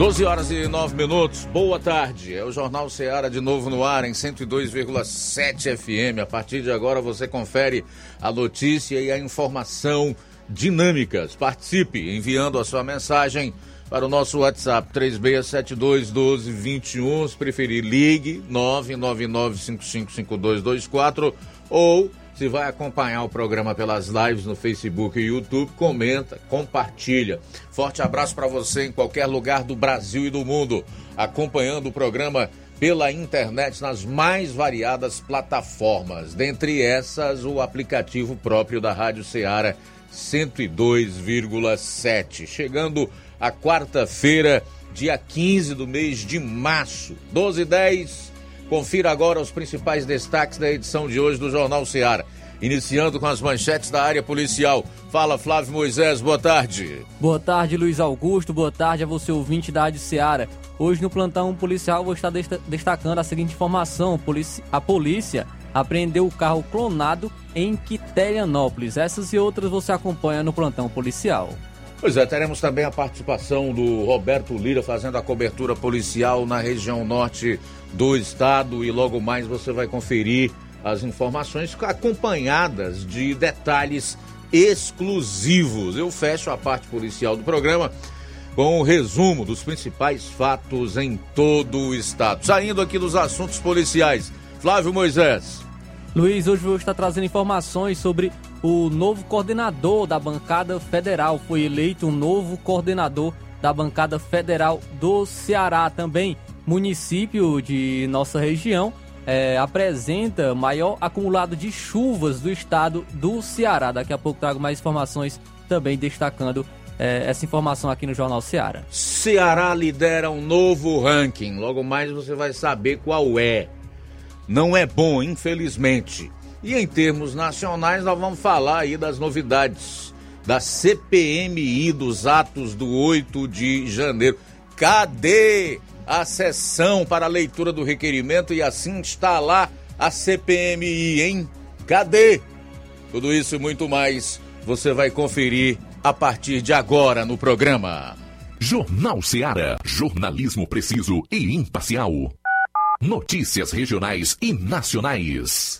12 horas e 9 minutos, boa tarde. É o Jornal Ceará de novo no ar em 102,7 FM. A partir de agora você confere a notícia e a informação dinâmicas. Participe enviando a sua mensagem para o nosso WhatsApp 36721221. Se preferir, ligue 999555224 ou se vai acompanhar o programa pelas lives no Facebook e YouTube, comenta, compartilha. Forte abraço para você em qualquer lugar do Brasil e do mundo, acompanhando o programa pela internet nas mais variadas plataformas. Dentre essas, o aplicativo próprio da Rádio Ceará 102,7. Chegando a quarta-feira, dia 15 do mês de março, 12 e 10 Confira agora os principais destaques da edição de hoje do Jornal Ceará. Iniciando com as manchetes da área policial. Fala, Flávio Moisés, boa tarde. Boa tarde, Luiz Augusto. Boa tarde a você, ouvinte da Rádio Ceará. Hoje no plantão policial vou estar destacando a seguinte informação. A polícia apreendeu o carro clonado em Quiterianópolis. Essas e outras você acompanha no plantão policial. Pois é, teremos também a participação do Roberto Lira fazendo a cobertura policial na região norte do estado e logo mais você vai conferir as informações acompanhadas de detalhes exclusivos. Eu fecho a parte policial do programa com o um resumo dos principais fatos em todo o estado. Saindo aqui dos assuntos policiais, Flávio Moisés. Luiz, hoje vou estar trazendo informações sobre o novo coordenador da bancada federal. Foi eleito um novo coordenador da bancada federal do Ceará também município de nossa região é, apresenta maior acumulado de chuvas do estado do Ceará. Daqui a pouco trago mais informações também destacando é, essa informação aqui no Jornal Ceará. Ceará lidera um novo ranking. Logo mais você vai saber qual é. Não é bom, infelizmente. E em termos nacionais, nós vamos falar aí das novidades da CPMI dos atos do 8 de janeiro. Cadê a sessão para a leitura do requerimento e assim lá a CPMI, hein? Cadê? Tudo isso e muito mais você vai conferir a partir de agora no programa. Jornal Seara. Jornalismo preciso e imparcial. Notícias regionais e nacionais.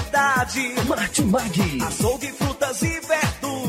Martimag. Açougue, frutas e verduras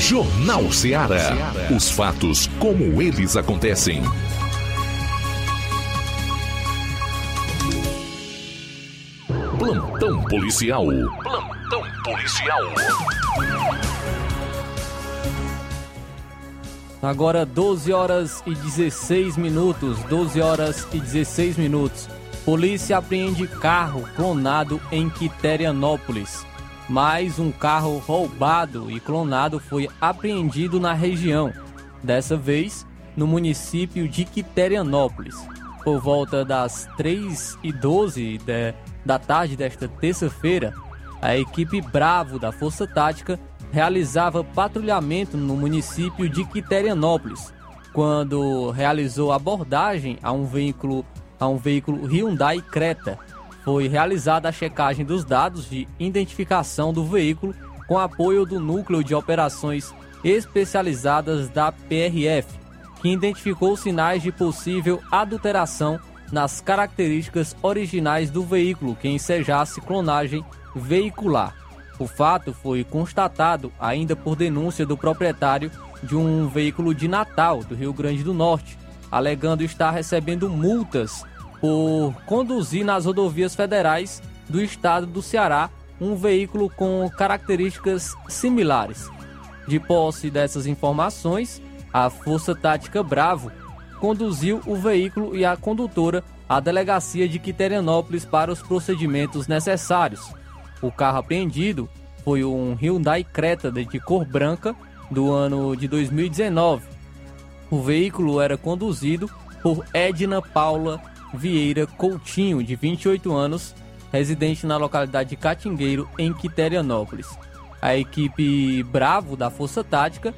Jornal Ceará. Os fatos como eles acontecem. Plantão policial. Plantão policial. Agora 12 horas e 16 minutos. 12 horas e 16 minutos. Polícia apreende carro clonado em Quiterianópolis. Mais um carro roubado e clonado foi apreendido na região. Dessa vez, no município de Quiterianópolis. Por volta das 3 e 12 de, da tarde desta terça-feira, a equipe Bravo da Força Tática realizava patrulhamento no município de Quiterianópolis, quando realizou abordagem a um veículo a um veículo Hyundai Creta. Foi realizada a checagem dos dados de identificação do veículo com apoio do Núcleo de Operações Especializadas da PRF, que identificou sinais de possível adulteração nas características originais do veículo que ensejasse clonagem veicular. O fato foi constatado ainda por denúncia do proprietário de um veículo de Natal, do Rio Grande do Norte, alegando estar recebendo multas por conduzir nas rodovias federais do estado do Ceará um veículo com características similares. De posse dessas informações, a Força Tática Bravo conduziu o veículo e a condutora à delegacia de Quiterianópolis para os procedimentos necessários. O carro apreendido foi um Hyundai Creta de cor branca do ano de 2019. O veículo era conduzido por Edna Paula Vieira Coutinho, de 28 anos, residente na localidade de Catingueiro, em Quiterianópolis. A equipe Bravo da Força Tática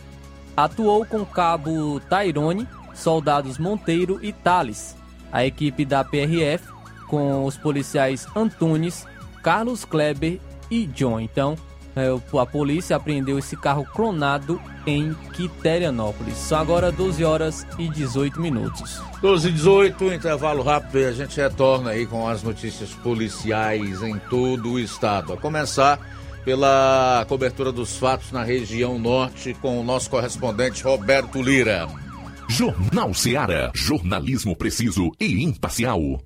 atuou com cabo Tairone, soldados Monteiro e Tales. A equipe da PRF com os policiais Antunes, Carlos Kleber e John. Então, a polícia apreendeu esse carro clonado em Quiterianópolis. São agora 12 horas e 18 minutos. 12 e 18, intervalo rápido e a gente retorna aí com as notícias policiais em todo o estado. A começar pela cobertura dos fatos na região norte com o nosso correspondente Roberto Lira. Jornal Ceará. Jornalismo preciso e imparcial.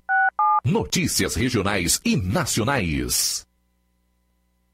Notícias regionais e nacionais.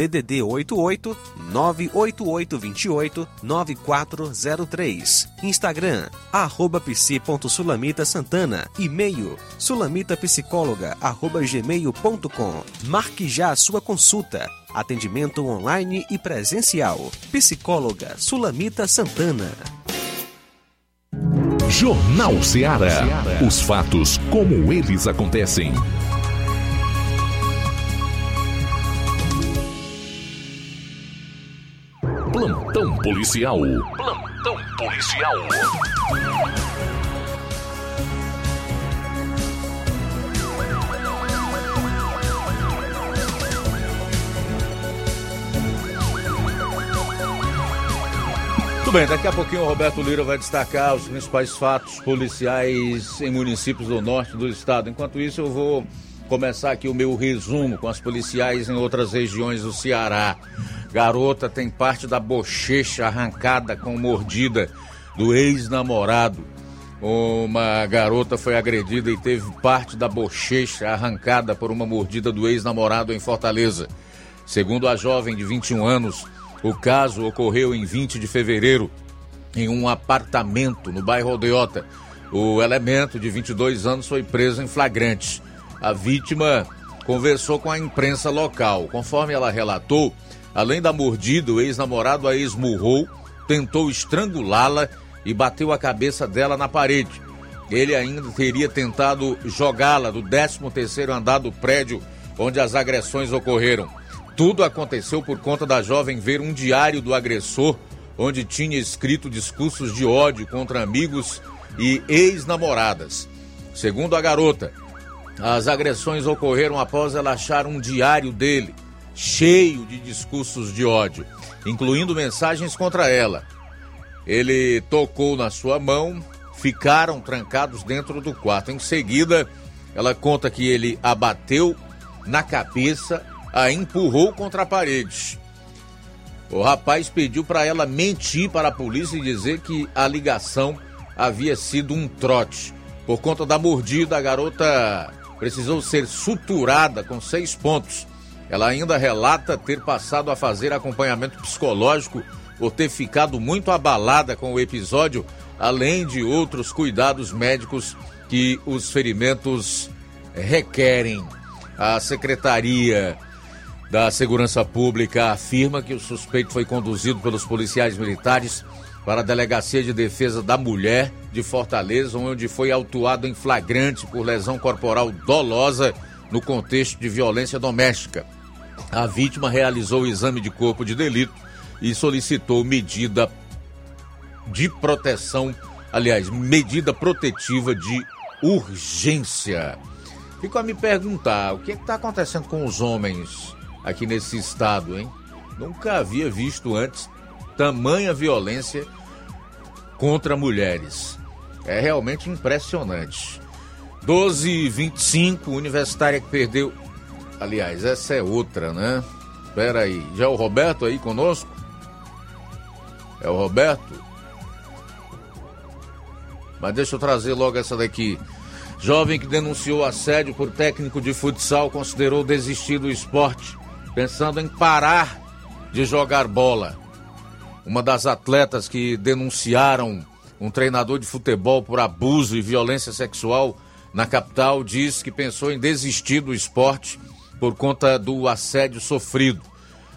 DDD 88 98828 9403. Instagram, arroba psi.sulamita. E-mail, sulamitapsicóloga, arroba gmail.com. Marque já a sua consulta. Atendimento online e presencial. Psicóloga Sulamita Santana. Jornal Ceará. Os fatos como eles acontecem. Plantão policial. Plantão policial. Muito bem, daqui a pouquinho o Roberto Lira vai destacar os principais fatos policiais em municípios do norte do estado. Enquanto isso, eu vou começar aqui o meu resumo com as policiais em outras regiões do Ceará. Garota tem parte da bochecha arrancada com mordida do ex-namorado. Uma garota foi agredida e teve parte da bochecha arrancada por uma mordida do ex-namorado em Fortaleza. Segundo a jovem de 21 anos, o caso ocorreu em 20 de fevereiro, em um apartamento no bairro Aldeota. O elemento de 22 anos foi preso em flagrante. A vítima conversou com a imprensa local. Conforme ela relatou, além da mordida, o ex-namorado a esmurrou, tentou estrangulá-la e bateu a cabeça dela na parede. Ele ainda teria tentado jogá-la do 13º andar do prédio onde as agressões ocorreram. Tudo aconteceu por conta da jovem ver um diário do agressor, onde tinha escrito discursos de ódio contra amigos e ex-namoradas. Segundo a garota, as agressões ocorreram após ela achar um diário dele, cheio de discursos de ódio, incluindo mensagens contra ela. Ele tocou na sua mão, ficaram trancados dentro do quarto. Em seguida, ela conta que ele a bateu na cabeça a empurrou contra a parede. O rapaz pediu para ela mentir para a polícia e dizer que a ligação havia sido um trote. Por conta da mordida, a garota precisou ser suturada com seis pontos Ela ainda relata ter passado a fazer acompanhamento psicológico por ter ficado muito abalada com o episódio, além de outros cuidados médicos que os ferimentos requerem. A Secretaria da Segurança Pública afirma que o suspeito foi conduzido pelos policiais militares para a Delegacia de Defesa da Mulher de Fortaleza, onde foi autuado em flagrante por lesão corporal dolosa no contexto de violência doméstica. A vítima realizou o exame de corpo de delito e solicitou medida de proteção, aliás, medida protetiva de urgência. Fico a me perguntar, o que é está acontecendo com os homens aqui nesse estado, hein? Nunca havia visto antes tamanha violência contra mulheres. É realmente impressionante. 12 e 25, universitária que perdeu. Aliás, essa é outra, né? Espera aí. Já é o Roberto aí conosco? É o Roberto? Mas deixa eu trazer logo essa daqui. Jovem que denunciou assédio por técnico de futsal considerou desistir do esporte, pensando em parar de jogar bola. Uma das atletas que denunciaram um treinador de futebol por abuso e violência sexual na capital diz que pensou em desistir do esporte por conta do assédio sofrido.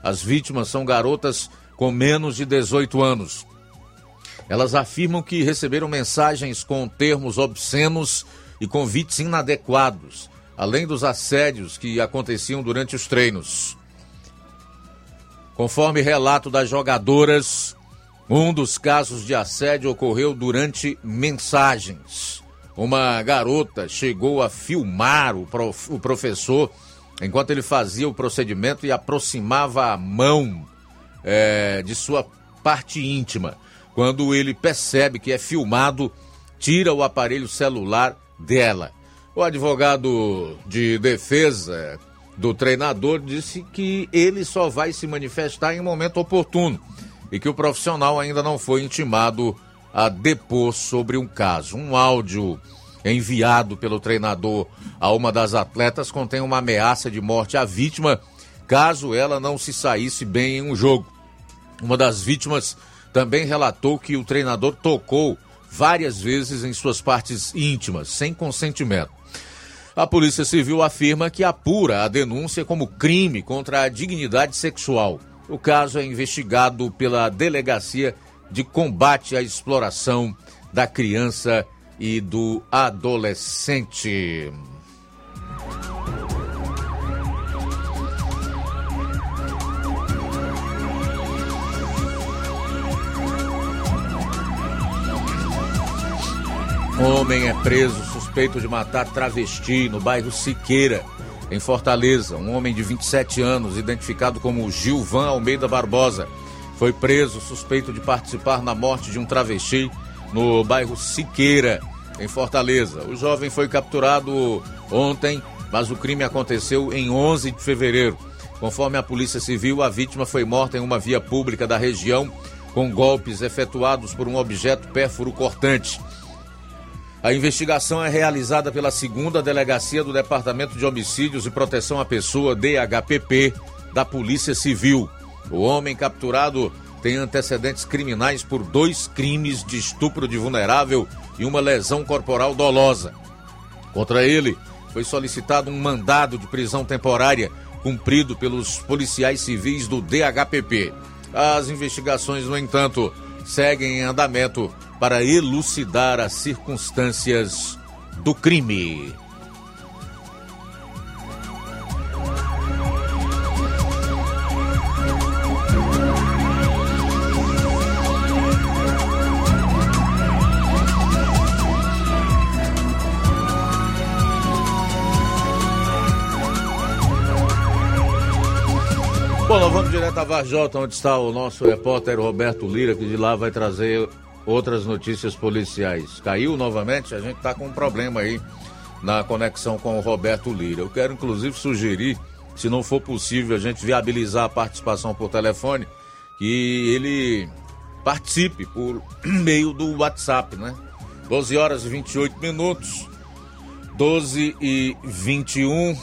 As vítimas são garotas com menos de 18 anos. Elas afirmam que receberam mensagens com termos obscenos e convites inadequados, além dos assédios que aconteciam durante os treinos. Conforme relato das jogadoras, um dos casos de assédio ocorreu durante mensagens. Uma garota chegou a filmar o, prof, o professor enquanto ele fazia o procedimento e aproximava a mão é, de sua parte íntima. Quando ele percebe que é filmado, tira o aparelho celular dela. O advogado de defesa do treinador disse que ele só vai se manifestar em momento oportuno e que o profissional ainda não foi intimado a depor sobre um caso. Um áudio enviado pelo treinador a uma das atletas contém uma ameaça de morte à vítima caso ela não se saísse bem em um jogo. Uma das vítimas também relatou que o treinador tocou várias vezes em suas partes íntimas, sem consentimento. A Polícia Civil afirma que apura a denúncia como crime contra a dignidade sexual. O caso é investigado pela Delegacia de Combate à Exploração da Criança e do Adolescente. Homem é preso suspeito de matar travesti no bairro Siqueira, em Fortaleza. Um homem de 27 anos, identificado como Gilvan Almeida Barbosa, foi preso suspeito de participar na morte de um travesti no bairro Siqueira, em Fortaleza. O jovem foi capturado ontem, mas o crime aconteceu em 11 de fevereiro. Conforme a Polícia Civil, a vítima foi morta em uma via pública da região com golpes efetuados por um objeto pérfuro cortante. A investigação é realizada pela segunda delegacia do Departamento de Homicídios e Proteção à Pessoa, DHPP, da Polícia Civil. O homem capturado tem antecedentes criminais por dois crimes de estupro de vulnerável e uma lesão corporal dolosa. Contra ele, foi solicitado um mandado de prisão temporária cumprido pelos policiais civis do DHPP. As investigações, no entanto, seguem em andamento para elucidar as circunstâncias do crime. Bom, vamos direto a Varjota, onde está o nosso repórter Roberto Lira, que de lá vai trazer outras notícias policiais. Caiu novamente? A gente está com um problema aí na conexão com o Roberto Lira. Eu quero inclusive sugerir, se não for possível a gente viabilizar a participação por telefone, que ele participe por meio do WhatsApp, né? 12 horas e 28 minutos. 12 e 21.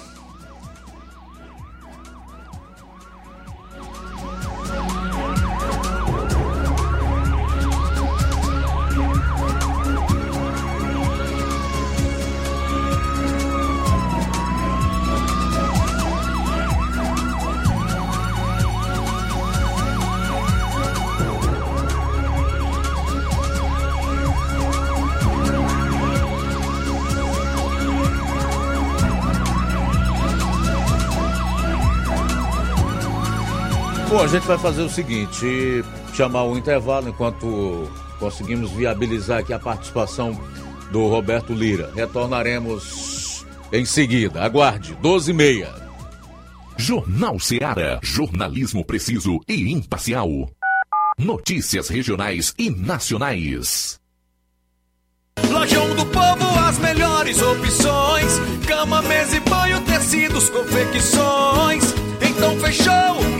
Gente vai fazer o seguinte: chamar o intervalo enquanto conseguimos viabilizar aqui a participação do Roberto Lira. Retornaremos em seguida. Aguarde, 12 e meia. Jornal Seara. Jornalismo preciso e imparcial. Notícias regionais e nacionais. Lojão do Povo, as melhores opções: cama, mesa e banho, tecidos, confecções. Então fechou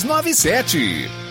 62 3297.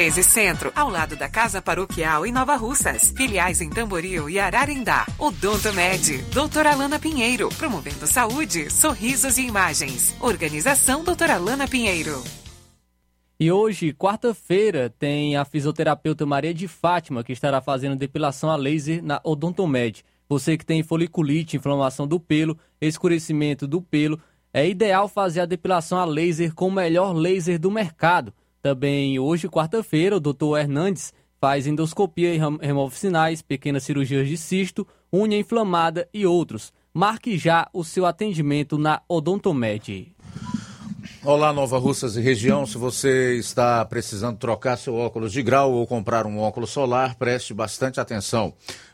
13 Centro, ao lado da Casa Paroquial em Nova Russas. Filiais em Tamboril e Ararindá. Odonto Med, doutora Alana Pinheiro, promovendo saúde, sorrisos e imagens. Organização doutora Alana Pinheiro. E hoje, quarta-feira, tem a fisioterapeuta Maria de Fátima, que estará fazendo depilação a laser na Odontomed. Você que tem foliculite, inflamação do pelo, escurecimento do pelo, é ideal fazer a depilação a laser com o melhor laser do mercado. Também hoje, quarta-feira, o Dr. Hernandes faz endoscopia e remove sinais, pequenas cirurgias de cisto, unha inflamada e outros. Marque já o seu atendimento na Odontomed. Olá, Nova Russas e região. Se você está precisando trocar seu óculos de grau ou comprar um óculos solar, preste bastante atenção.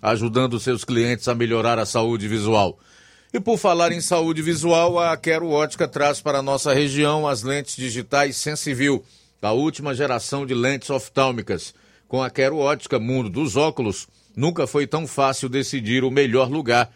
ajudando seus clientes a melhorar a saúde visual. E por falar em saúde visual, a Quero Ótica traz para a nossa região as lentes digitais Sensivil, a última geração de lentes oftálmicas. Com a Quero Ótica Mundo dos Óculos, nunca foi tão fácil decidir o melhor lugar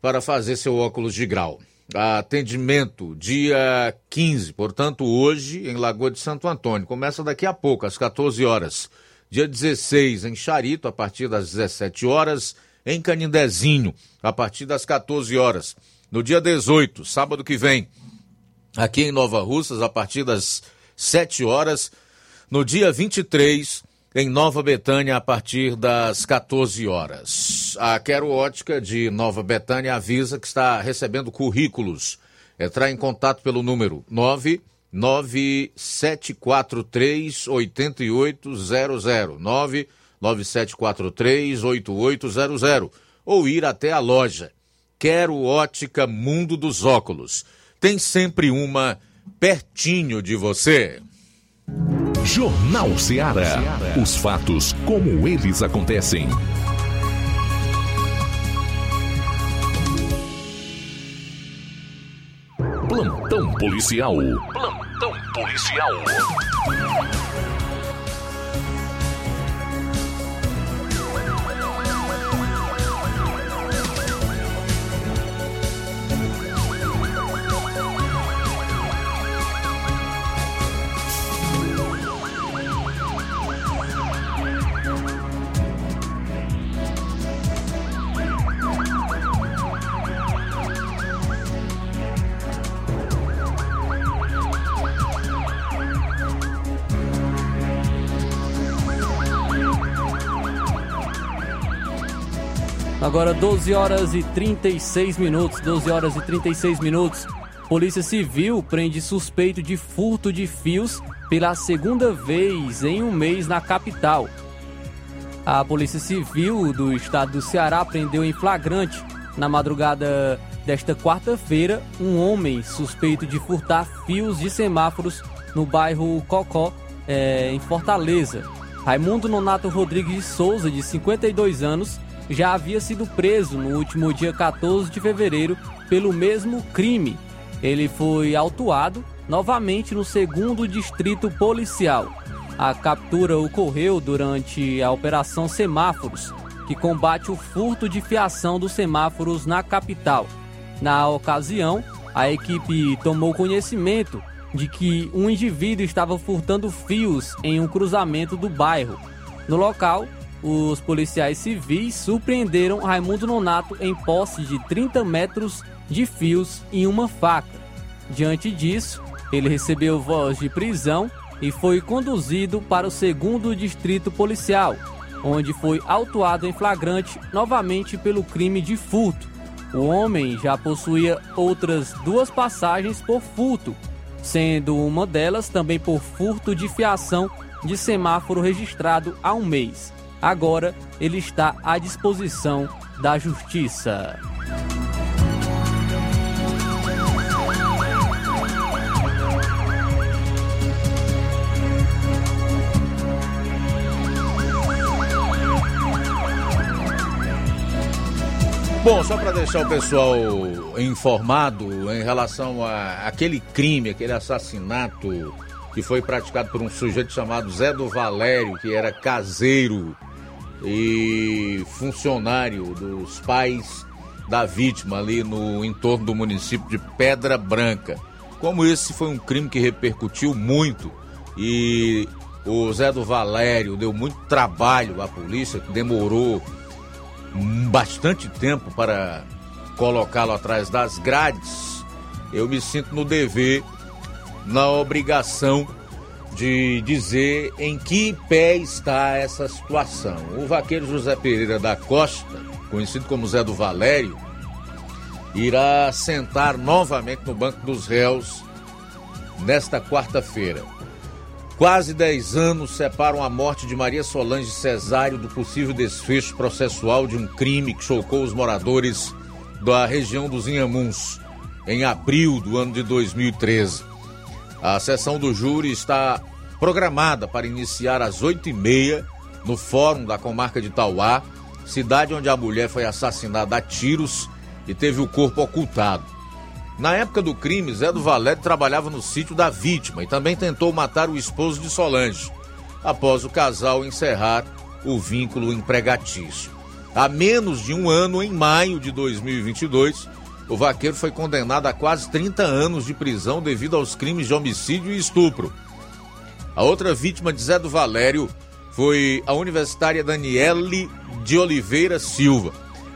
para fazer seu óculos de grau. atendimento dia 15, portanto, hoje em Lagoa de Santo Antônio. Começa daqui a pouco, às 14 horas. Dia 16 em Charito, a partir das 17 horas. Em Canindezinho, a partir das 14 horas. No dia 18, sábado que vem, aqui em Nova Russas, a partir das 7 horas. No dia 23, em Nova Betânia, a partir das 14 horas. A Quero Ótica de Nova Betânia avisa que está recebendo currículos. Entrar em contato pelo número 99743 8800 99743 8800 ou ir até a loja. Quero Ótica Mundo dos Óculos. Tem sempre uma pertinho de você. Jornal Ceará. Os fatos como eles acontecem. Plantão policial. Plantão policial. Agora 12 horas e 36 minutos, 12 horas e 36 minutos. Polícia Civil prende suspeito de furto de fios pela segunda vez em um mês na capital. A Polícia Civil do estado do Ceará prendeu em flagrante, na madrugada desta quarta-feira, um homem suspeito de furtar fios de semáforos no bairro Cocó, é, em Fortaleza. Raimundo Nonato Rodrigues de Souza, de 52 anos, já havia sido preso no último dia 14 de fevereiro pelo mesmo crime. Ele foi autuado novamente no segundo distrito policial. A captura ocorreu durante a Operação Semáforos, que combate o furto de fiação dos semáforos na capital. Na ocasião, a equipe tomou conhecimento de que um indivíduo estava furtando fios em um cruzamento do bairro. No local, os policiais civis surpreenderam Raimundo Nonato em posse de 30 metros de fios e uma faca. Diante disso, ele recebeu voz de prisão e foi conduzido para o segundo distrito policial, onde foi autuado em flagrante novamente pelo crime de furto. O homem já possuía outras duas passagens por furto, sendo uma delas também por furto de fiação de semáforo registrado há um mês. Agora ele está à disposição da justiça. Bom, só para deixar o pessoal informado em relação a aquele crime, aquele assassinato que foi praticado por um sujeito chamado Zé do Valério, que era caseiro e funcionário dos pais da vítima ali no entorno do município de Pedra Branca. Como esse foi um crime que repercutiu muito e o Zé do Valério deu muito trabalho à polícia, que demorou bastante tempo para colocá-lo atrás das grades, eu me sinto no dever, na obrigação de dizer em que pé está essa situação. O vaqueiro José Pereira da Costa, conhecido como Zé do Valério, irá sentar novamente no banco dos réus nesta quarta-feira. Quase 10 anos separam a morte de Maria Solange Cesário do possível desfecho processual de um crime que chocou os moradores da região dos Inhamuns em abril do ano de 2013. A sessão do júri está programada para iniciar às 8h30 no Fórum da Comarca de Tauá, cidade onde a mulher foi assassinada a tiros e teve o corpo ocultado. Na época do crime, Zé do Valério trabalhava no sítio da vítima e também tentou matar o esposo de Solange, após o casal encerrar o vínculo empregatício. Há menos de um ano, em maio de 2022, o vaqueiro foi condenado a quase 30 anos de prisão devido aos crimes de homicídio e estupro. A outra vítima de Zé do Valério foi a universitária Daniele de Oliveira Silva.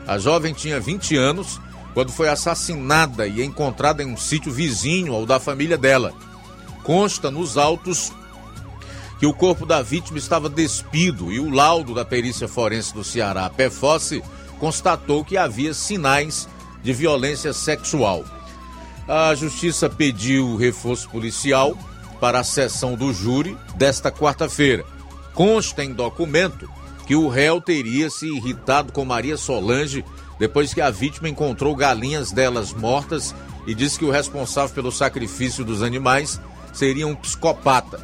A jovem tinha 20 anos quando foi assassinada e encontrada em um sítio vizinho ao da família dela. Consta nos autos que o corpo da vítima estava despido e o laudo da perícia forense do Ceará, PFOSSE, constatou que havia sinais de violência sexual. A justiça pediu reforço policial para a sessão do júri desta quarta-feira. Consta em documento que o réu teria se irritado com Maria Solange depois que a vítima encontrou galinhas delas mortas e disse que o responsável pelo sacrifício dos animais seria um psicopata.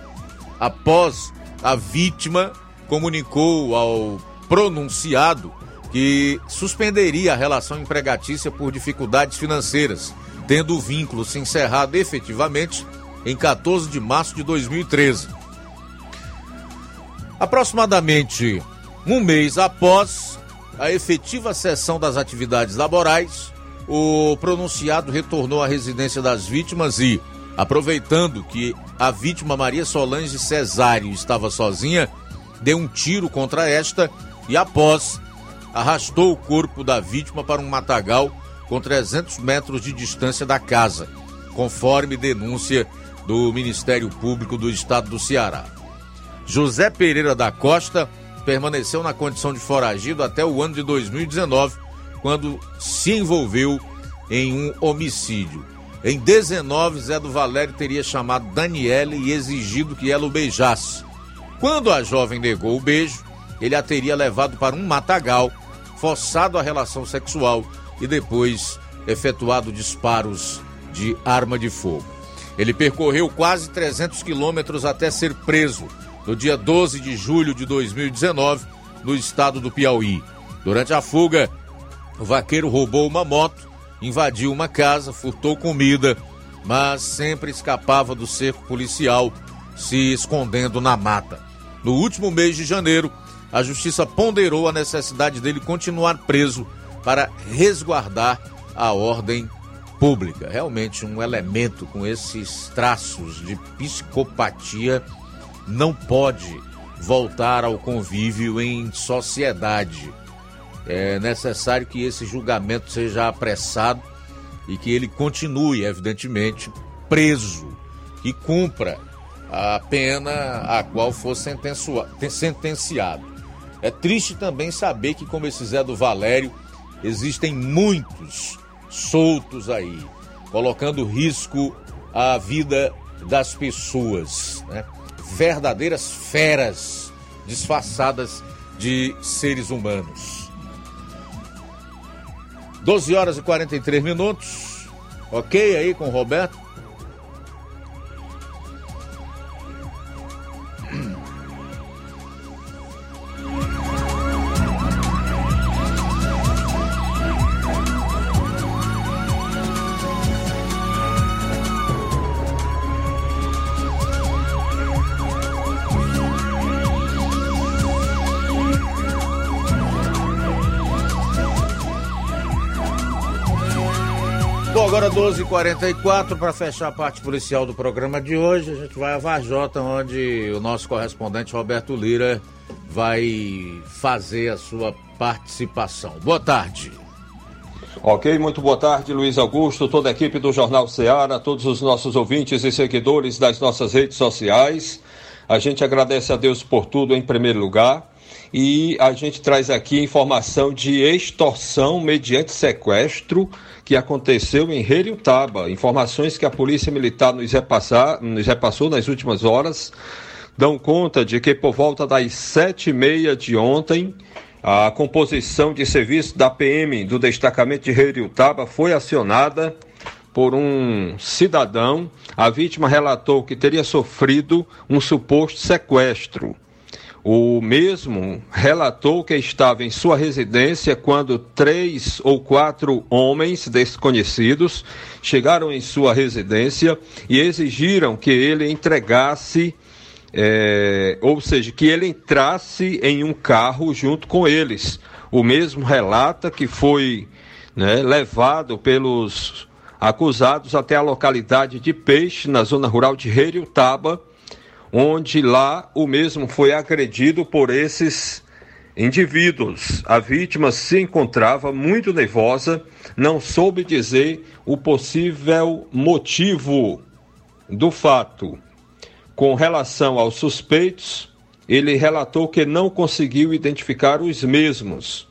Após a vítima comunicou ao pronunciado que suspenderia a relação empregatícia por dificuldades financeiras, tendo o vínculo se encerrado efetivamente em 14 de março de 2013. Aproximadamente um mês após a efetiva cessão das atividades laborais, o pronunciado retornou à residência das vítimas e, aproveitando que a vítima Maria Solange Cesário estava sozinha, deu um tiro contra esta e, após, arrastou o corpo da vítima para um matagal com 300 metros de distância da casa, conforme denúncia do Ministério Público do Estado do Ceará. José Pereira da Costa permaneceu na condição de foragido até o ano de 2019, quando se envolveu em um homicídio. Em 19, Zé do Valério teria chamado Daniele e exigido que ela o beijasse. Quando a jovem negou o beijo, ele a teria levado para um matagal, forçado a relação sexual e depois efetuado disparos de arma de fogo. Ele percorreu quase 300 quilômetros até ser preso no dia 12 de julho de 2019, no estado do Piauí. Durante a fuga, o vaqueiro roubou uma moto, invadiu uma casa, furtou comida, mas sempre escapava do cerco policial, se escondendo na mata. No último mês de janeiro, a justiça ponderou a necessidade dele continuar preso para resguardar a ordem pública. Realmente um elemento com esses traços de psicopatia não pode voltar ao convívio em sociedade. É necessário que esse julgamento seja apressado e que ele continue, evidentemente, preso e cumpra a pena a qual for sentenciado. É triste também saber que, como esse Zé do Valério, existem muitos soltos aí, colocando risco à vida das pessoas. Né? verdadeiras feras disfarçadas de seres humanos. 12 horas e 43 minutos. Ok aí com o Roberto? 12h44 para fechar a parte policial do programa de hoje. A gente vai a Varjota, onde o nosso correspondente Roberto Lira vai fazer a sua participação. Boa tarde. Ok, muito boa tarde, Luiz Augusto, toda a equipe do Jornal Ceará, todos os nossos ouvintes e seguidores das nossas redes sociais. A gente agradece a Deus por tudo em primeiro lugar e a gente traz aqui informação de extorsão mediante sequestro que aconteceu em Heriutaba. Informações que a Polícia Militar nos, repassar, nos repassou nas últimas horas dão conta de que por volta das sete e meia de ontem, a composição de serviço da PM do destacamento de Heriutaba foi acionada por um cidadão. A vítima relatou que teria sofrido um suposto sequestro. O mesmo relatou que estava em sua residência quando três ou quatro homens desconhecidos chegaram em sua residência e exigiram que ele entregasse, é, ou seja, que ele entrasse em um carro junto com eles. O mesmo relata que foi né, levado pelos acusados até a localidade de Peixe, na zona rural de Reriutaba, onde lá o mesmo foi agredido por esses indivíduos. A vítima se encontrava muito nervosa, não soube dizer o possível motivo do fato. Com relação aos suspeitos, ele relatou que não conseguiu identificar os mesmos,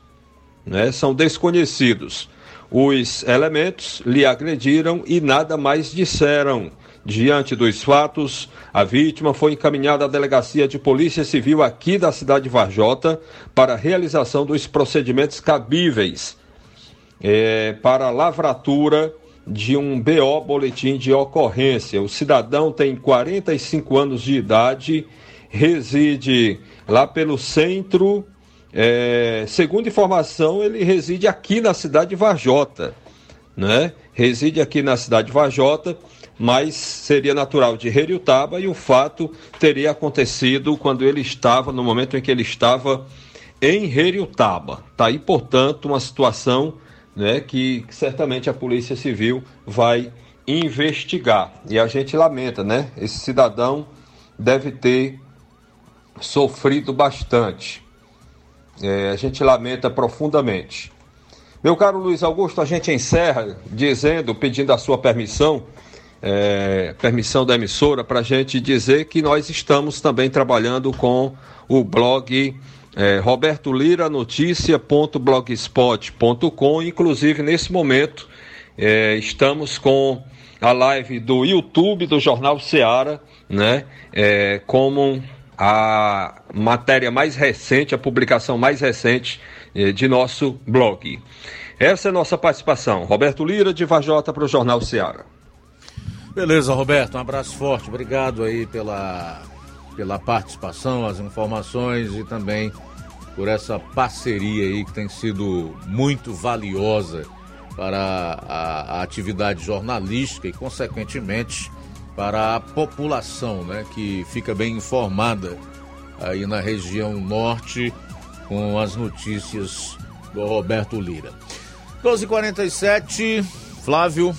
né? são desconhecidos. Os elementos lhe agrediram e nada mais disseram. Diante dos fatos, a vítima foi encaminhada à delegacia de polícia civil aqui da cidade de Varjota para a realização dos procedimentos cabíveis é, para a lavratura de um BO, boletim de ocorrência. O cidadão tem 45 anos de idade, reside lá pelo centro. É, segundo informação, ele reside aqui na cidade de Varjota, né? Reside aqui na cidade de Varjota mas seria natural de Heriutaba e o fato teria acontecido quando ele estava, no momento em que ele estava em Heriutaba. Está aí, portanto, uma situação né, que certamente a Polícia Civil vai investigar. E a gente lamenta, né? Esse cidadão deve ter sofrido bastante. É, a gente lamenta profundamente. Meu caro Luiz Augusto, a gente encerra dizendo, pedindo a sua permissão, é, permissão da emissora para a gente dizer que nós estamos também trabalhando com o blog é, robertoliranoticia.blogspot.com. Inclusive, nesse momento, é, estamos com a live do YouTube do Jornal Seara, né? É, como a matéria mais recente, a publicação mais recente é, de nosso blog. Essa é a nossa participação. Roberto Lira, de Vajota, para o Jornal Seara. Beleza, Roberto, um abraço forte. Obrigado aí pela, pela participação, as informações e também por essa parceria aí que tem sido muito valiosa para a, a atividade jornalística e, consequentemente, para a população, né, que fica bem informada aí na região norte com as notícias do Roberto Lira. 12:47, Flávio.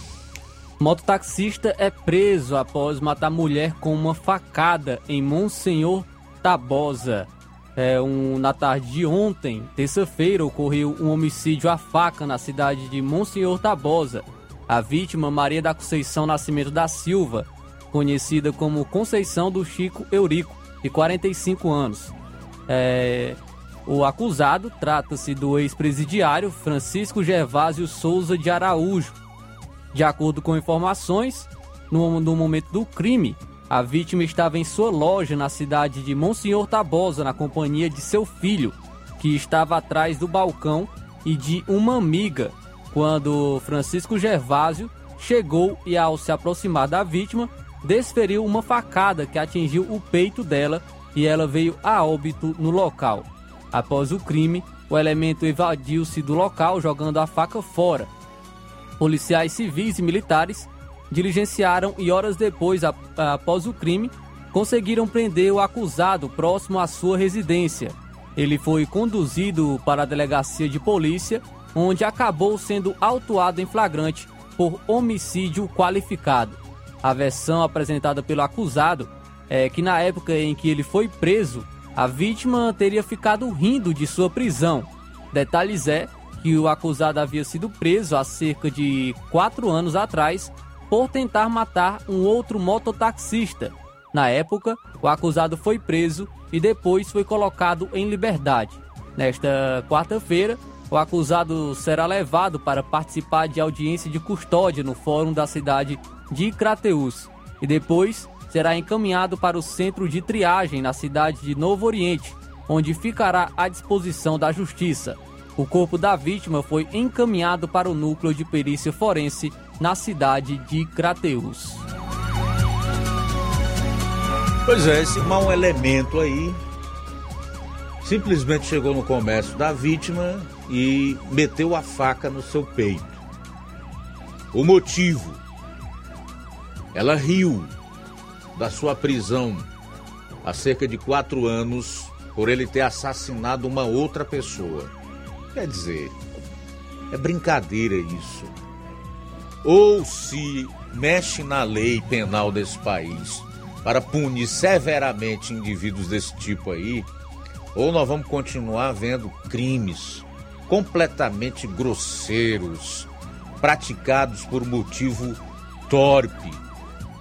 Mototaxista é preso após matar mulher com uma facada em Monsenhor Tabosa. É, um, na tarde de ontem, terça-feira, ocorreu um homicídio à faca na cidade de Monsenhor Tabosa. A vítima, Maria da Conceição Nascimento da Silva, conhecida como Conceição do Chico Eurico, de 45 anos. É, o acusado trata-se do ex-presidiário Francisco Gervásio Souza de Araújo, de acordo com informações, no, no momento do crime, a vítima estava em sua loja na cidade de Monsenhor Tabosa, na companhia de seu filho, que estava atrás do balcão, e de uma amiga, quando Francisco Gervásio chegou e, ao se aproximar da vítima, desferiu uma facada que atingiu o peito dela e ela veio a óbito no local. Após o crime, o elemento evadiu-se do local jogando a faca fora Policiais civis e militares diligenciaram e horas depois, após o crime, conseguiram prender o acusado próximo à sua residência. Ele foi conduzido para a delegacia de polícia, onde acabou sendo autuado em flagrante por homicídio qualificado. A versão apresentada pelo acusado é que na época em que ele foi preso, a vítima teria ficado rindo de sua prisão. Detalhes é que o acusado havia sido preso há cerca de quatro anos atrás por tentar matar um outro mototaxista. Na época, o acusado foi preso e depois foi colocado em liberdade. Nesta quarta-feira, o acusado será levado para participar de audiência de custódia no fórum da cidade de Crateús e depois será encaminhado para o centro de triagem na cidade de Novo Oriente, onde ficará à disposição da justiça. O corpo da vítima foi encaminhado para o núcleo de perícia forense na cidade de Crateus. Pois é, esse mau elemento aí simplesmente chegou no comércio da vítima e meteu a faca no seu peito. O motivo? Ela riu da sua prisão há cerca de quatro anos por ele ter assassinado uma outra pessoa. Quer dizer, É brincadeira isso. Ou se mexe na lei penal desse país para punir severamente indivíduos desse tipo aí, ou nós vamos continuar vendo crimes completamente grosseiros, praticados por motivo torpe.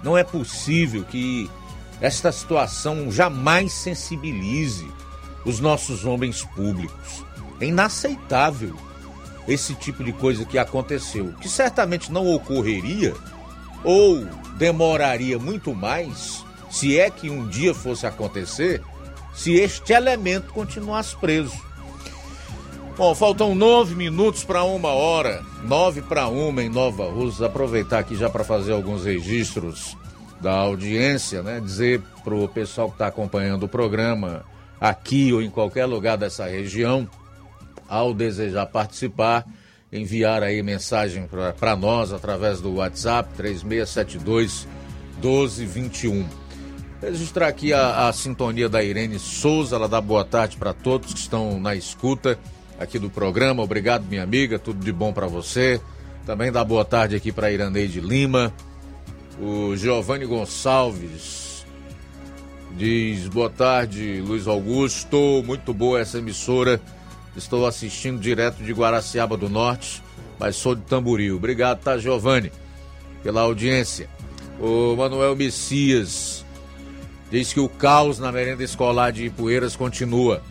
Não é possível que esta situação jamais sensibilize os nossos homens públicos. É inaceitável esse tipo de coisa que aconteceu, que certamente não ocorreria ou demoraria muito mais, se é que um dia fosse acontecer, se este elemento continuasse preso. Bom, faltam nove minutos para uma hora, nove para uma em Nova Rússia. Aproveitar aqui já para fazer alguns registros da audiência, né? Dizer para o pessoal que está acompanhando o programa aqui ou em qualquer lugar dessa região, ao desejar participar, enviar aí mensagem para nós através do WhatsApp 3672 1221. Registrar aqui a, a sintonia da Irene Souza, ela dá boa tarde para todos que estão na escuta aqui do programa. Obrigado, minha amiga, tudo de bom para você. Também dá boa tarde aqui para Iraneide Lima. O Giovanni Gonçalves diz: Boa tarde, Luiz Augusto. Muito boa essa emissora. Estou assistindo direto de Guaraciaba do Norte, mas sou de Tamboril. Obrigado, tá, Giovanni, pela audiência. O Manuel Messias diz que o caos na merenda escolar de Ipueiras continua.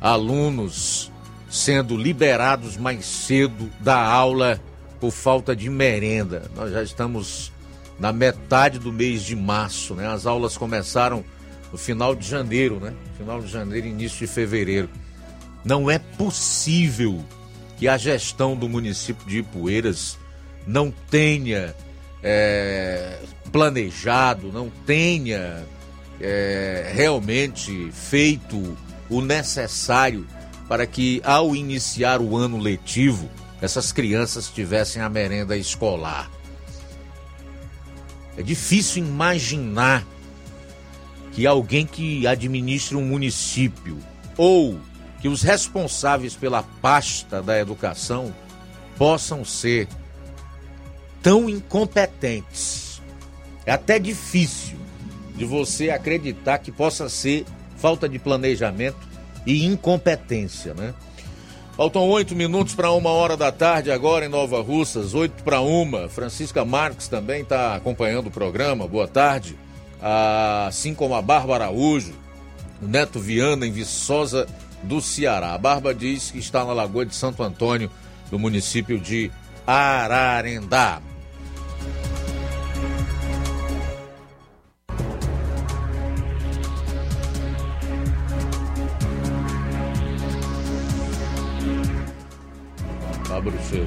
Alunos sendo liberados mais cedo da aula por falta de merenda. Nós já estamos na metade do mês de março, né? As aulas começaram no final de janeiro, né? Final de janeiro, início de fevereiro. Não é possível que a gestão do município de Ipueiras não tenha é, planejado, não tenha é, realmente feito o necessário para que, ao iniciar o ano letivo, essas crianças tivessem a merenda escolar. É difícil imaginar que alguém que administre um município ou que os responsáveis pela pasta da educação possam ser tão incompetentes. É até difícil de você acreditar que possa ser falta de planejamento e incompetência, né? Faltam oito minutos para uma hora da tarde agora em Nova Russas, oito para uma. Francisca Marques também está acompanhando o programa. Boa tarde. Assim como a Bárbara Araújo, o Neto Viana em Viçosa do Ceará. A Barba diz que está na Lagoa de Santo Antônio, no município de Ararendá. Abra o seu.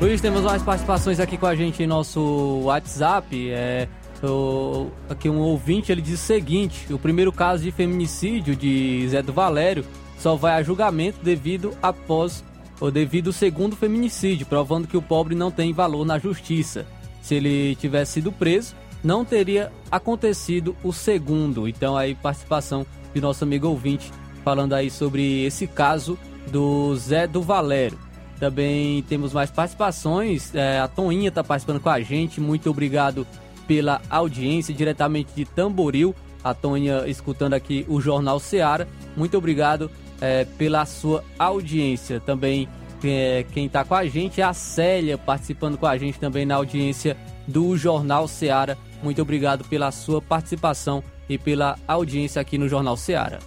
Luiz, temos mais participações aqui com a gente em nosso WhatsApp. É, o, aqui um ouvinte ele diz o seguinte: o primeiro caso de feminicídio de Zé do Valério só vai a julgamento devido após ou devido ao segundo feminicídio, provando que o pobre não tem valor na justiça. Se ele tivesse sido preso, não teria acontecido o segundo. Então aí participação de nosso amigo ouvinte falando aí sobre esse caso do Zé do Valério. Também temos mais participações. É, a Toninha está participando com a gente. Muito obrigado pela audiência diretamente de Tamboril. A Toninha escutando aqui o Jornal Seara. Muito obrigado é, pela sua audiência. Também é, quem está com a gente é a Célia, participando com a gente também na audiência do Jornal Seara. Muito obrigado pela sua participação e pela audiência aqui no Jornal Seara.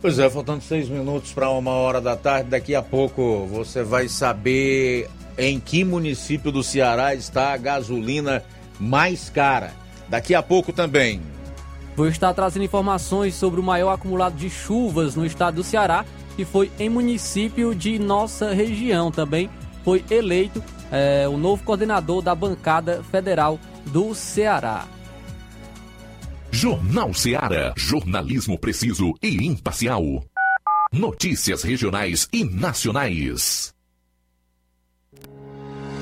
Pois é, faltando seis minutos para uma hora da tarde. Daqui a pouco você vai saber em que município do Ceará está a gasolina mais cara. Daqui a pouco também. Vou estar trazendo informações sobre o maior acumulado de chuvas no estado do Ceará, que foi em município de nossa região. Também foi eleito é, o novo coordenador da bancada federal do Ceará. Jornal Seara. Jornalismo preciso e imparcial. Notícias regionais e nacionais.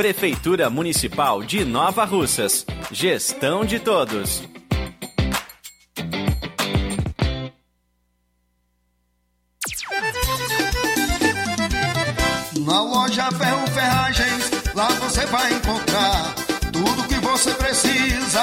Prefeitura Municipal de Nova Russas. Gestão de todos. Na loja Ferro Ferragens, lá você vai encontrar tudo que você precisa,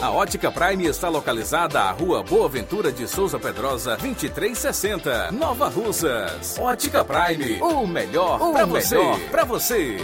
A Ótica Prime está localizada à Rua Boa Ventura de Souza Pedrosa, 2360, Nova Russas. Ótica Prime, o melhor para você. Para você.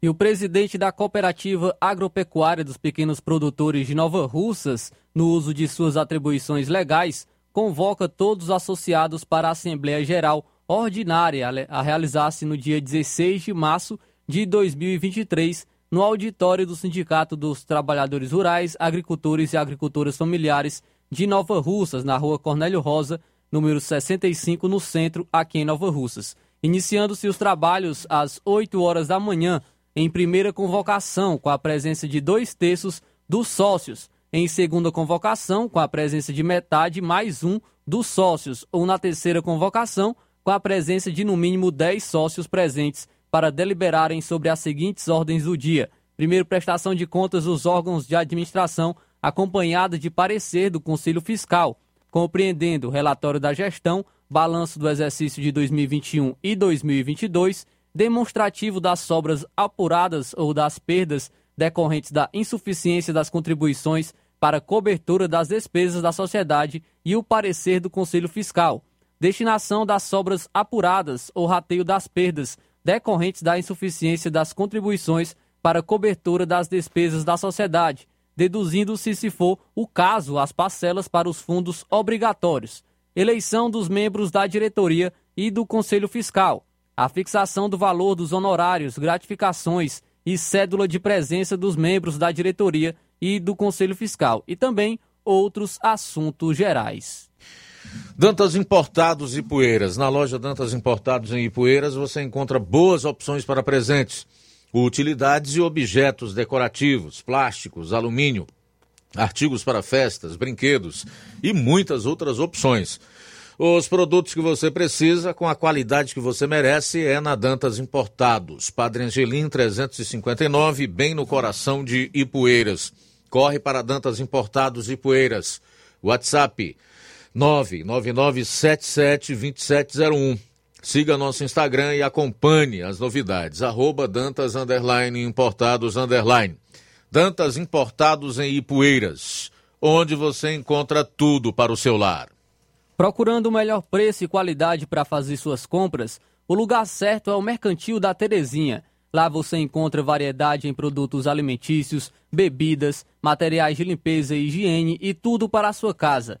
E o presidente da Cooperativa Agropecuária dos Pequenos Produtores de Nova Russas, no uso de suas atribuições legais, convoca todos os associados para a Assembleia Geral Ordinária a realizar-se no dia 16 de março de 2023, no auditório do Sindicato dos Trabalhadores Rurais, Agricultores e Agricultoras Familiares de Nova Russas, na rua Cornélio Rosa, número 65, no centro, aqui em Nova Russas. Iniciando-se os trabalhos às 8 horas da manhã, em primeira convocação, com a presença de dois terços dos sócios. Em segunda convocação, com a presença de metade mais um dos sócios. Ou na terceira convocação, com a presença de no mínimo 10 sócios presentes para deliberarem sobre as seguintes ordens do dia. Primeiro, prestação de contas dos órgãos de administração, acompanhada de parecer do Conselho Fiscal, compreendendo o relatório da gestão, balanço do exercício de 2021 e 2022, demonstrativo das sobras apuradas ou das perdas decorrentes da insuficiência das contribuições para cobertura das despesas da sociedade e o parecer do Conselho Fiscal. destinação das sobras apuradas ou rateio das perdas decorrentes da insuficiência das contribuições para cobertura das despesas da sociedade, deduzindo-se, se for o caso, as parcelas para os fundos obrigatórios, eleição dos membros da diretoria e do Conselho Fiscal, a fixação do valor dos honorários, gratificações e cédula de presença dos membros da diretoria e do Conselho Fiscal, e também outros assuntos gerais. Dantas Importados e Poeiras. Na loja Dantas Importados em Ipueiras você encontra boas opções para presentes, utilidades e objetos decorativos, plásticos, alumínio, artigos para festas, brinquedos e muitas outras opções. Os produtos que você precisa, com a qualidade que você merece, é na Dantas Importados. Padre Angelim 359, bem no coração de Ipueiras. Corre para Dantas Importados Ipueiras. WhatsApp 999772701. Siga nosso Instagram e acompanhe as novidades. Arroba Dantas Underline Importados Underline. Dantas Importados em Ipueiras, onde você encontra tudo para o seu lar. Procurando o melhor preço e qualidade para fazer suas compras, o lugar certo é o Mercantil da Terezinha. Lá você encontra variedade em produtos alimentícios, bebidas, materiais de limpeza e higiene e tudo para a sua casa.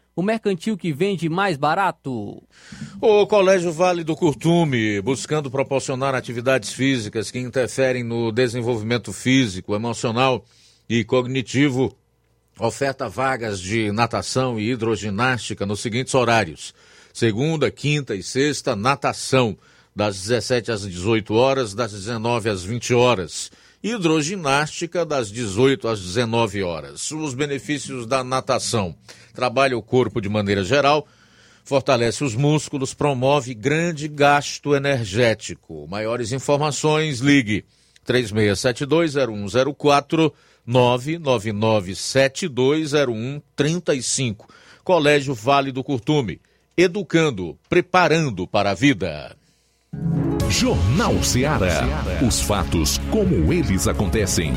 o mercantil que vende mais barato. O Colégio Vale do Curtume, buscando proporcionar atividades físicas que interferem no desenvolvimento físico, emocional e cognitivo, oferta vagas de natação e hidroginástica nos seguintes horários: segunda, quinta e sexta, natação, das 17 às 18 horas, das 19 às 20 horas hidroginástica das 18 às 19 horas. Os benefícios da natação: trabalha o corpo de maneira geral, fortalece os músculos, promove grande gasto energético. Maiores informações, ligue 36720104 999720135. Colégio Vale do Curtume. Educando, preparando para a vida. Jornal Ceará. Os fatos como eles acontecem.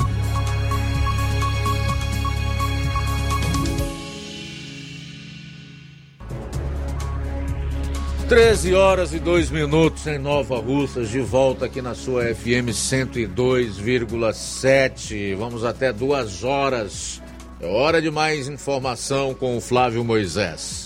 Treze horas e dois minutos em Nova Russas, de volta aqui na sua FM 102,7. Vamos até duas horas. É hora de mais informação com o Flávio Moisés.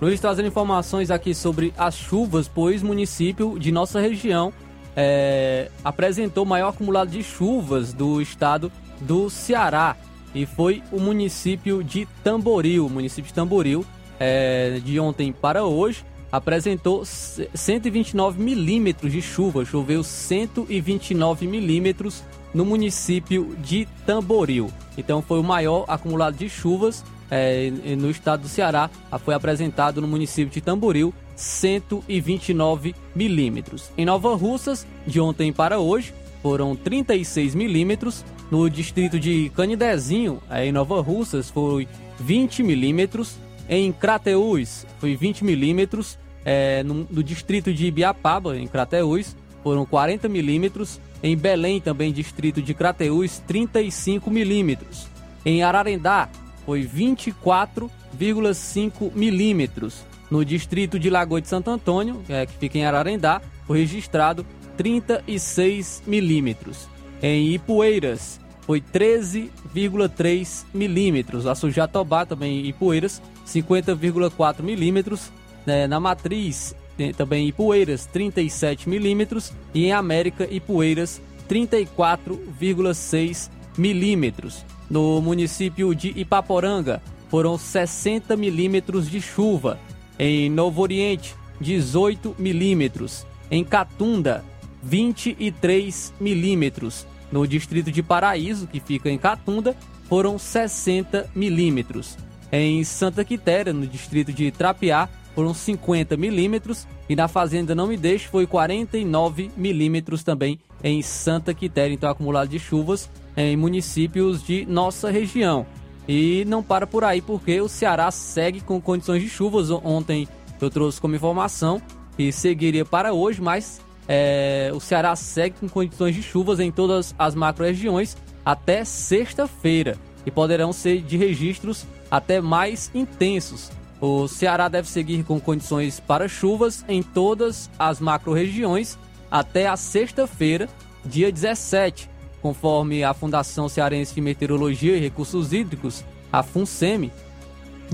Luiz trazendo informações aqui sobre as chuvas, pois município de nossa região é, apresentou maior acumulado de chuvas do estado do Ceará. E foi o município de Tamboril. O município de Tamboril, é, de ontem para hoje, apresentou 129 milímetros de chuva. Choveu 129 milímetros no município de Tamboril. Então foi o maior acumulado de chuvas é, no estado do Ceará, foi apresentado no município de Tamboril, 129 milímetros. Em Nova Russas, de ontem para hoje, foram 36 milímetros. No distrito de Canidezinho, em Nova Russas, foi 20 milímetros. Em Crateús, foi 20 milímetros. É, no, no, distrito de Ibiapaba, em Crateús, foram 40 milímetros. Em Belém, também distrito de Crateús, 35 milímetros. Em Ararendá, foi 24,5 milímetros. No distrito de Lagoa de Santo Antônio, é, que fica em Ararendá, foi registrado 36 milímetros. Em Ipueiras, foi 13,3 milímetros. A Sujatobá, também em Ipueiras, 50,4 milímetros. É, na Matriz, também em Ipueiras, 37 milímetros. E em América, Ipueiras, 34,6 milímetros no município de Ipaporanga, foram 60 milímetros de chuva. Em Novo Oriente, 18 milímetros. Em Catunda, 23 milímetros. No distrito de Paraíso, que fica em Catunda, foram 60 milímetros. Em Santa Quitéria, no distrito de Trapiá, foram 50 milímetros e na Fazenda Não Me Deixe foi 49 milímetros também em Santa Quitéria. Então, acumulado de chuvas em municípios de nossa região. E não para por aí, porque o Ceará segue com condições de chuvas. Ontem eu trouxe como informação que seguiria para hoje, mas é, o Ceará segue com condições de chuvas em todas as macro-regiões até sexta-feira e poderão ser de registros até mais intensos. O Ceará deve seguir com condições para chuvas em todas as macro-regiões até a sexta-feira, dia 17, conforme a Fundação Cearense de Meteorologia e Recursos Hídricos, a FUNSEMI,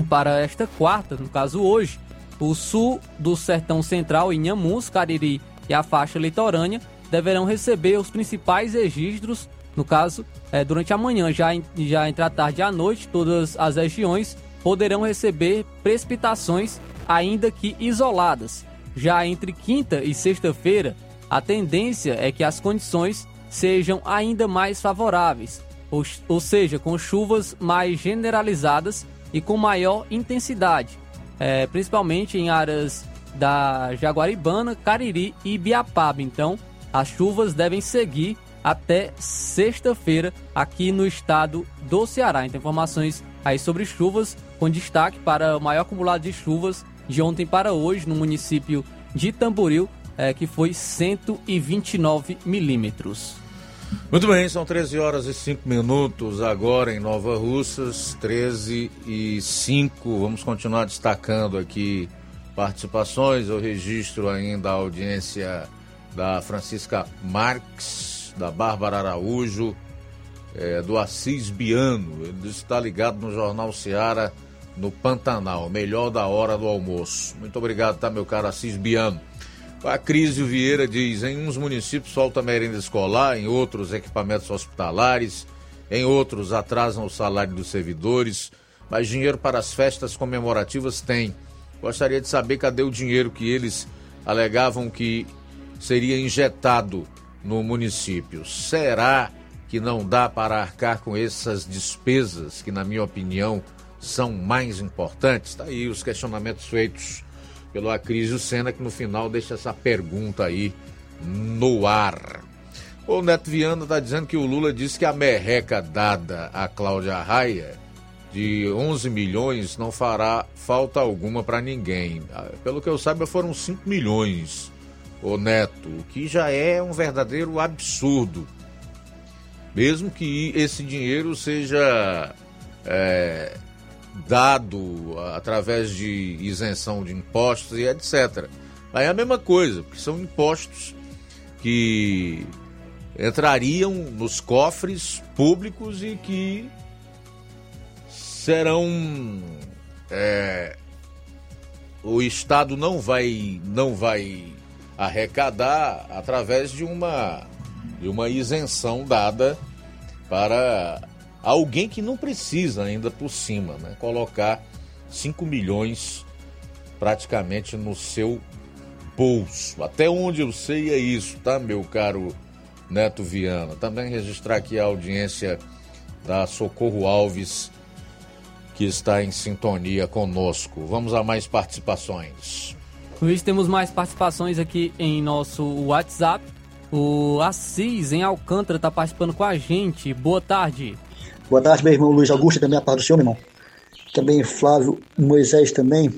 para esta quarta, no caso hoje, o sul do Sertão Central, Inhamuns, Cariri e a faixa litorânea deverão receber os principais registros, no caso, é, durante a manhã, já, já entre a tarde e a noite, todas as regiões poderão receber precipitações, ainda que isoladas. Já entre quinta e sexta-feira, a tendência é que as condições sejam ainda mais favoráveis, ou, ou seja, com chuvas mais generalizadas e com maior intensidade, é, principalmente em áreas da Jaguaribana, Cariri e Biapaba. Então, as chuvas devem seguir até sexta-feira aqui no estado do Ceará. Então, informações aí sobre chuvas, com destaque para o maior acumulado de chuvas de ontem para hoje no município de Tamboril, é, que foi 129 milímetros. Muito bem, são 13 horas e 5 minutos agora em Nova Russas, 13 e 5. Vamos continuar destacando aqui participações. Eu registro ainda a audiência da Francisca Marques, da Bárbara Araújo, é, do Assis Biano. Ele está ligado no Jornal Seara, no Pantanal, melhor da hora do almoço. Muito obrigado, tá, meu caro Assis Biano. A Crise Vieira diz: em uns municípios falta merenda escolar, em outros equipamentos hospitalares, em outros atrasam o salário dos servidores, mas dinheiro para as festas comemorativas tem. Gostaria de saber cadê o dinheiro que eles alegavam que seria injetado no município. Será que não dá para arcar com essas despesas que, na minha opinião, são mais importantes? Está aí os questionamentos feitos pelo Acrísio Senna, que no final deixa essa pergunta aí no ar. O Neto Viana está dizendo que o Lula disse que a merreca dada a Cláudia Raia de 11 milhões não fará falta alguma para ninguém. Ah, pelo que eu saiba, foram 5 milhões, o Neto, o que já é um verdadeiro absurdo. Mesmo que esse dinheiro seja é, dado através de isenção de impostos e etc. Aí é a mesma coisa, porque são impostos que entrariam nos cofres públicos e que serão é, o Estado não vai não vai arrecadar através de uma de uma isenção dada para alguém que não precisa ainda por cima, né? Colocar 5 milhões praticamente no seu bolso. Até onde eu sei é isso, tá, meu caro Neto Viana? Também registrar aqui a audiência da Socorro Alves, que está em sintonia conosco. Vamos a mais participações. Luiz, temos mais participações aqui em nosso WhatsApp. O Assis, em Alcântara, está participando com a gente. Boa tarde. Boa tarde, meu irmão Luiz Augusto, também a paz do Senhor, meu irmão. Também Flávio Moisés também.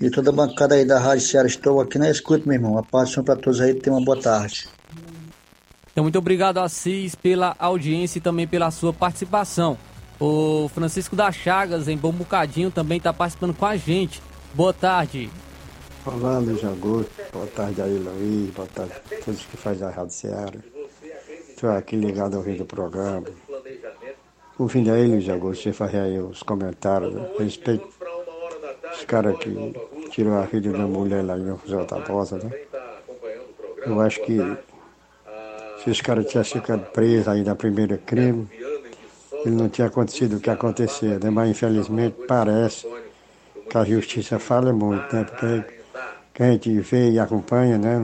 E toda a bancada aí da Rádio Ceará estou aqui na escuta, meu irmão. A paz do Senhor para todos aí, tenha uma boa tarde. Então, muito obrigado, Assis, pela audiência e também pela sua participação. O Francisco da Chagas, em Bom Bocadinho, também está participando com a gente. Boa tarde. Olá, Luiz Augusto. Boa tarde aí, Luiz. Boa tarde a todos que fazem a Rádio Ceará. Estou aqui ligado ouvindo o programa. Ouvindo Luiz Augusto, você fazer aí os comentários a respeito dos caras que tirou a filha da mulher lá em José Rosa, né? Eu acho que se os caras tivessem ficado presos aí na primeira crime, ele não tinha acontecido o que aconteceu, né? Mas infelizmente parece que a justiça fala muito, né? Porque que a gente vê e acompanha, né?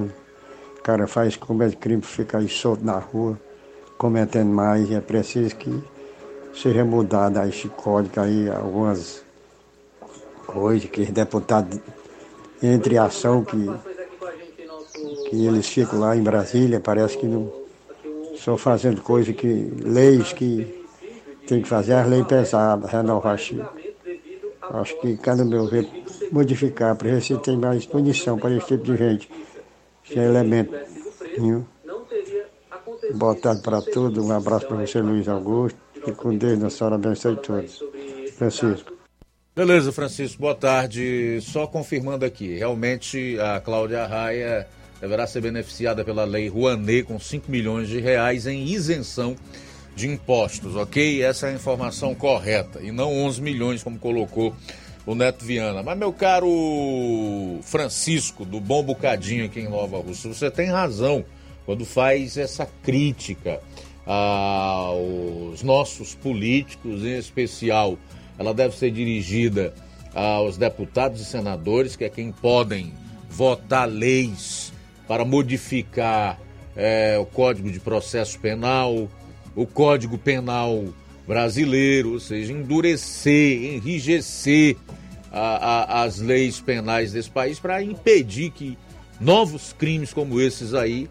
O cara faz comete crime, fica aí solto na rua, cometendo mais, e é preciso que seja mudado esse código aí, algumas coisa, que os deputados entre ação que, que eles ficam lá em Brasília, parece que não só fazendo coisa que. leis que tem que fazer as leis pesadas, renovar Chico. Acho que cada meu ver modificar, para ver se tem mais punição para esse tipo de gente. Que é elemento. Viu? Boa tarde para todos, um abraço para você, Luiz Augusto. E com Deus, Nossa Senhora abençoe todos. Francisco. Beleza, Francisco, boa tarde. Só confirmando aqui, realmente a Cláudia Raia deverá ser beneficiada pela lei Rouanet com 5 milhões de reais em isenção de impostos, ok? Essa é a informação correta e não 11 milhões como colocou o Neto Viana. Mas, meu caro Francisco, do Bom Bocadinho aqui em Nova Rússia, você tem razão quando faz essa crítica aos nossos políticos, em especial, ela deve ser dirigida aos deputados e senadores, que é quem podem votar leis para modificar é, o Código de Processo Penal, o Código Penal brasileiro, ou seja, endurecer, enrijecer a, a, as leis penais desse país para impedir que novos crimes como esses aí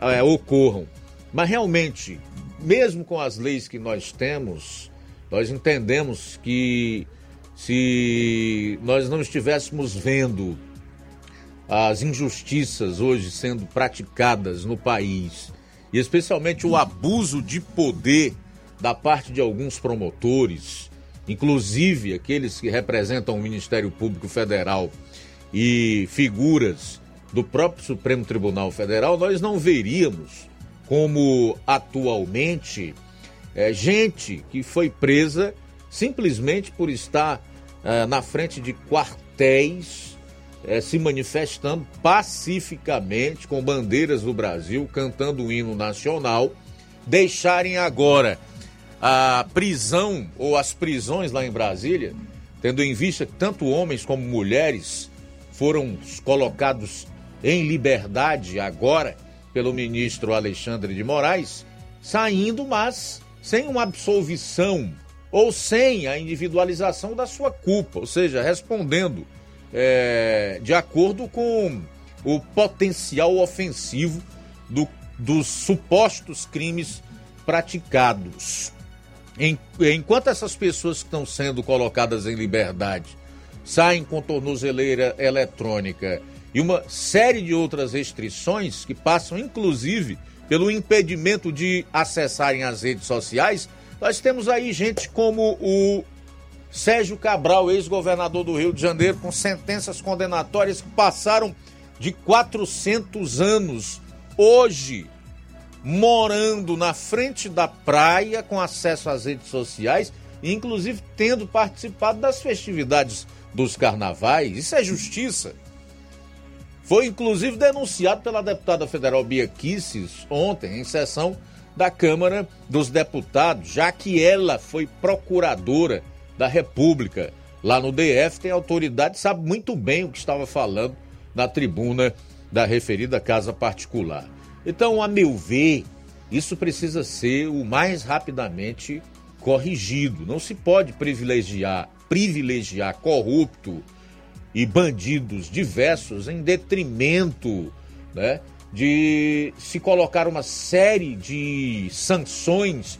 é, ocorram. Mas realmente, mesmo com as leis que nós temos, nós entendemos que se nós não estivéssemos vendo as injustiças hoje sendo praticadas no país, e especialmente o abuso de poder da parte de alguns promotores, inclusive aqueles que representam o Ministério Público Federal e figuras do próprio Supremo Tribunal Federal, nós não veríamos como atualmente é, gente que foi presa simplesmente por estar é, na frente de quartéis é, se manifestando pacificamente com bandeiras do Brasil, cantando o hino nacional, deixarem agora a prisão ou as prisões lá em Brasília, tendo em vista que tanto homens como mulheres foram colocados em liberdade agora pelo ministro Alexandre de Moraes, saindo, mas sem uma absolvição ou sem a individualização da sua culpa, ou seja, respondendo é, de acordo com o potencial ofensivo do, dos supostos crimes praticados. Enquanto essas pessoas que estão sendo colocadas em liberdade saem com tornozeleira eletrônica e uma série de outras restrições que passam inclusive pelo impedimento de acessarem as redes sociais, nós temos aí gente como o Sérgio Cabral, ex-governador do Rio de Janeiro, com sentenças condenatórias que passaram de 400 anos. Hoje, morando na frente da praia, com acesso às redes sociais, inclusive tendo participado das festividades dos carnavais. Isso é justiça. Foi inclusive denunciado pela deputada federal Bia Kisses ontem, em sessão da Câmara dos Deputados, já que ela foi procuradora da República. Lá no DF tem autoridade, sabe muito bem o que estava falando na tribuna da referida casa particular. Então, a meu ver, isso precisa ser o mais rapidamente corrigido. Não se pode privilegiar, privilegiar corrupto e bandidos diversos em detrimento né, de se colocar uma série de sanções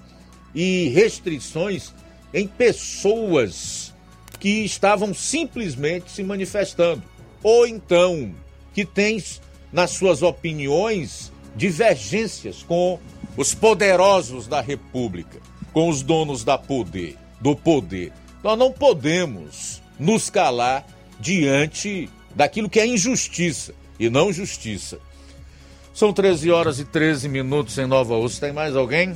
e restrições em pessoas que estavam simplesmente se manifestando, ou então que têm nas suas opiniões divergências com os poderosos da República, com os donos da poder, do poder. Nós não podemos nos calar diante daquilo que é injustiça e não justiça. São 13 horas e 13 minutos em Nova Osso. Tem mais alguém?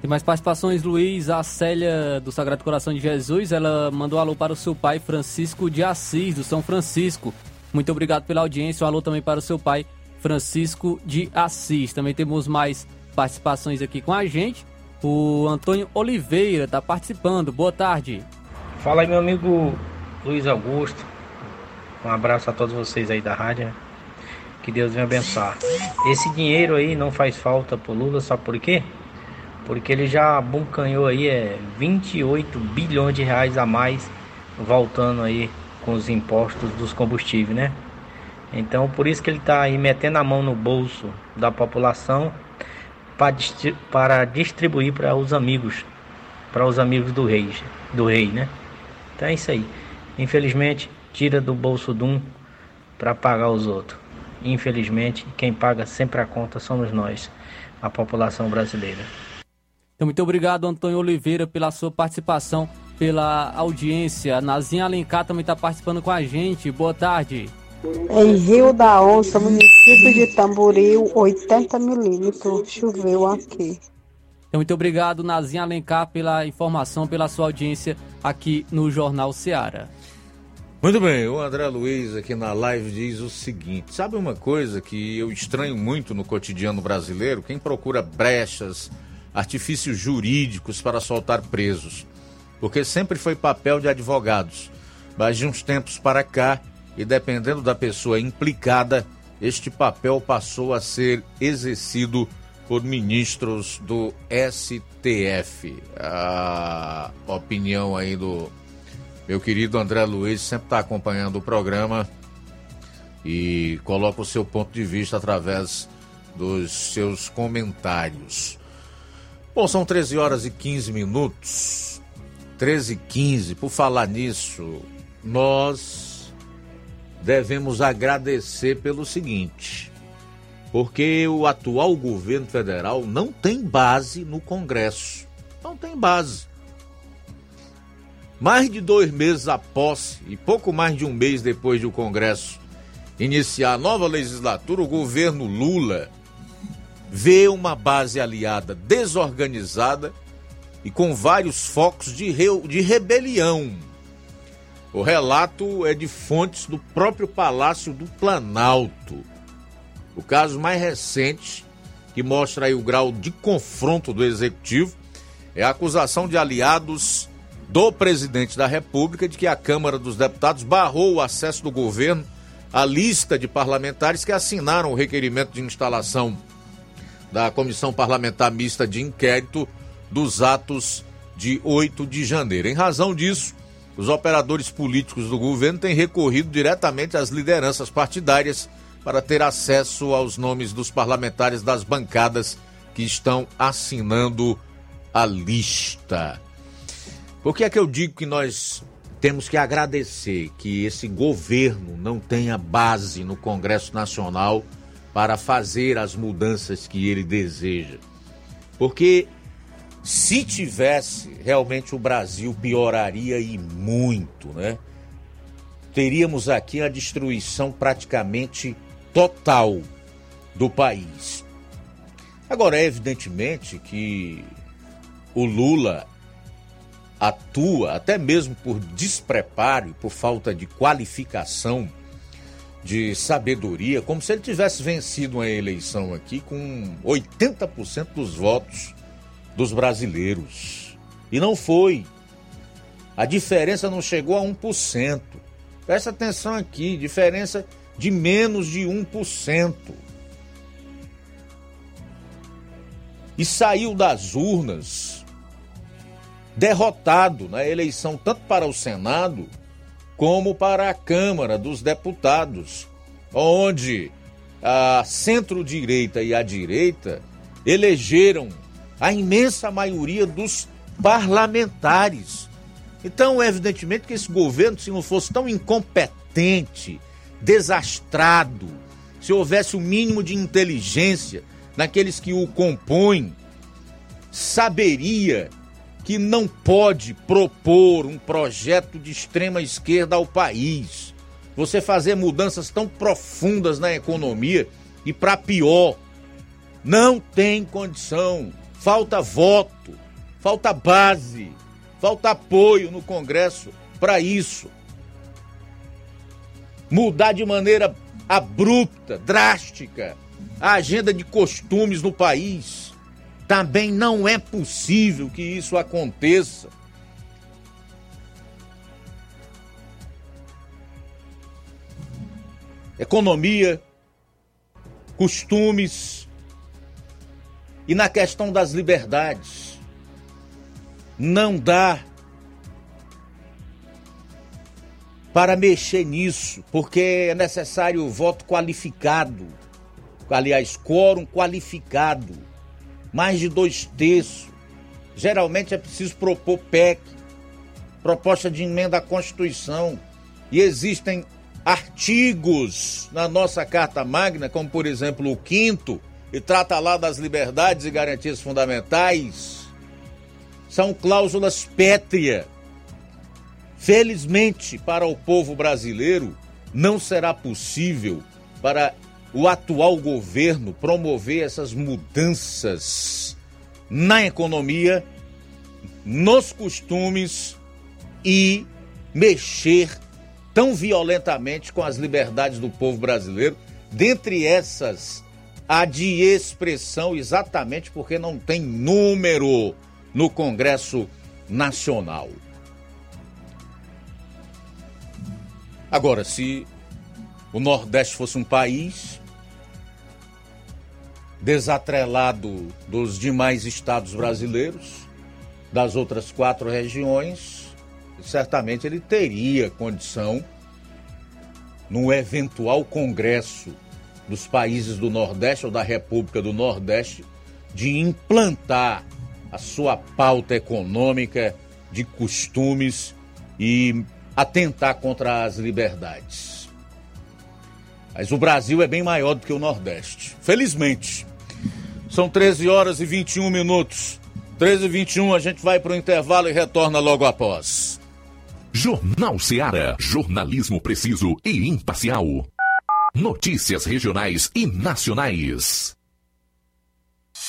Tem mais participações, Luiz. A Célia do Sagrado Coração de Jesus, ela mandou alô para o seu pai Francisco de Assis, do São Francisco. Muito obrigado pela audiência. Um alô também para o seu pai Francisco de Assis. Também temos mais participações aqui com a gente. O Antônio Oliveira está participando. Boa tarde. Fala aí, meu amigo Luiz Augusto. Um abraço a todos vocês aí da rádio. Que Deus venha abençoar. Esse dinheiro aí não faz falta pro Lula, só por quê? porque ele já buncanhou aí é 28 bilhões de reais a mais voltando aí com os impostos dos combustíveis, né? Então, por isso que ele está aí metendo a mão no bolso da população para distribuir para os amigos, para os amigos do rei, do rei, né? Então é isso aí. Infelizmente, tira do bolso de um para pagar os outros. Infelizmente, quem paga sempre a conta somos nós, a população brasileira. Então, muito obrigado, Antônio Oliveira, pela sua participação, pela audiência. Nazinha Alencar também está participando com a gente. Boa tarde. Em Rio da Onça, município de Tamboril, 80 milímetros. Choveu aqui. Então, muito obrigado, Nazinha Alencar, pela informação, pela sua audiência aqui no Jornal Seara. Muito bem, o André Luiz aqui na live diz o seguinte: sabe uma coisa que eu estranho muito no cotidiano brasileiro? Quem procura brechas, artifícios jurídicos para soltar presos. Porque sempre foi papel de advogados. Mas de uns tempos para cá, e dependendo da pessoa implicada, este papel passou a ser exercido por ministros do STF. A opinião aí do meu querido André Luiz sempre está acompanhando o programa e coloca o seu ponto de vista através dos seus comentários. Bom, são 13 horas e 15 minutos. 13 e 15. Por falar nisso, nós devemos agradecer pelo seguinte: porque o atual governo federal não tem base no Congresso. Não tem base. Mais de dois meses após e pouco mais de um mês depois de o Congresso iniciar a nova legislatura, o governo Lula vê uma base aliada desorganizada e com vários focos de, re... de rebelião. O relato é de fontes do próprio Palácio do Planalto. O caso mais recente, que mostra aí o grau de confronto do executivo, é a acusação de aliados do presidente da República de que a Câmara dos Deputados barrou o acesso do governo à lista de parlamentares que assinaram o requerimento de instalação da Comissão Parlamentar Mista de Inquérito dos atos de 8 de janeiro. Em razão disso, os operadores políticos do governo têm recorrido diretamente às lideranças partidárias para ter acesso aos nomes dos parlamentares das bancadas que estão assinando a lista. Por que é que eu digo que nós temos que agradecer que esse governo não tenha base no Congresso Nacional para fazer as mudanças que ele deseja? Porque se tivesse, realmente o Brasil pioraria e muito, né? Teríamos aqui a destruição praticamente total do país. Agora, é evidentemente que o Lula atua, até mesmo por despreparo por falta de qualificação, de sabedoria, como se ele tivesse vencido uma eleição aqui com 80% dos votos dos brasileiros. E não foi. A diferença não chegou a 1%. Presta atenção aqui, diferença de menos de 1%. E saiu das urnas derrotado na eleição tanto para o Senado como para a Câmara dos Deputados, onde a centro-direita e a direita elegeram a imensa maioria dos parlamentares. Então, evidentemente que esse governo, se não fosse tão incompetente, desastrado, se houvesse o mínimo de inteligência naqueles que o compõem, saberia que não pode propor um projeto de extrema esquerda ao país. Você fazer mudanças tão profundas na economia e para pior, não tem condição. Falta voto, falta base, falta apoio no Congresso para isso. Mudar de maneira abrupta, drástica, a agenda de costumes no país também não é possível que isso aconteça. Economia, costumes e na questão das liberdades. Não dá para mexer nisso, porque é necessário voto qualificado, aliás, quórum qualificado, mais de dois terços. Geralmente é preciso propor PEC, proposta de emenda à Constituição, e existem artigos na nossa Carta Magna, como por exemplo o quinto, e trata lá das liberdades e garantias fundamentais, são cláusulas pétrea. Felizmente para o povo brasileiro, não será possível para o atual governo promover essas mudanças na economia, nos costumes e mexer tão violentamente com as liberdades do povo brasileiro, dentre essas a de expressão, exatamente porque não tem número no Congresso Nacional. Agora, se o Nordeste fosse um país desatrelado dos demais estados brasileiros, das outras quatro regiões, certamente ele teria condição, no eventual congresso dos países do Nordeste ou da República do Nordeste, de implantar a sua pauta econômica, de costumes e atentar contra as liberdades. Mas o Brasil é bem maior do que o Nordeste. Felizmente. São 13 horas e 21 minutos. 13 e 21, a gente vai para o intervalo e retorna logo após. Jornal Seara. Jornalismo preciso e imparcial. Notícias regionais e nacionais.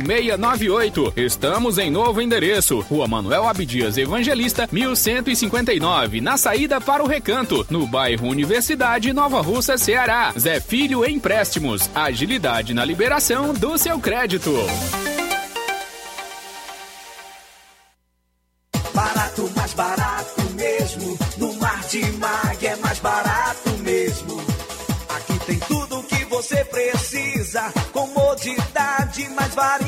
0698. Estamos em novo endereço. Rua Manuel Abdias Evangelista, 1159, na saída para o Recanto, no bairro Universidade, Nova Russa, Ceará. Zé Filho Empréstimos. Agilidade na liberação do seu crédito. Barato, mais barato mesmo. No Martimag é mais barato mesmo. Aqui tem tudo o que você precisa. Comodidade, mais variedade.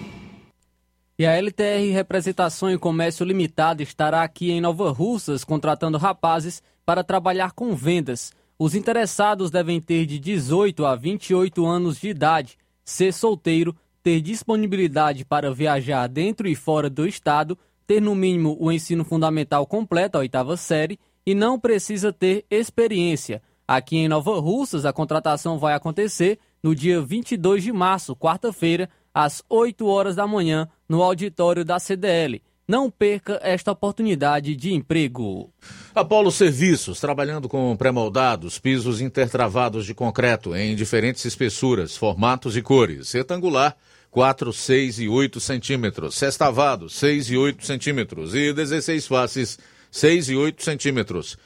E a LTR Representação e Comércio Limitada estará aqui em Nova Russas contratando rapazes para trabalhar com vendas. Os interessados devem ter de 18 a 28 anos de idade, ser solteiro, ter disponibilidade para viajar dentro e fora do estado, ter no mínimo o ensino fundamental completo, a oitava série, e não precisa ter experiência. Aqui em Nova Russas, a contratação vai acontecer no dia 22 de março, quarta-feira, às 8 horas da manhã, no auditório da CDL. Não perca esta oportunidade de emprego. Apolo Serviços, trabalhando com pré-moldados, pisos intertravados de concreto em diferentes espessuras, formatos e cores. Retangular, 4, 6 e 8 centímetros. Sextavado, 6 e 8 centímetros. E 16 faces, 6 e 8 centímetros.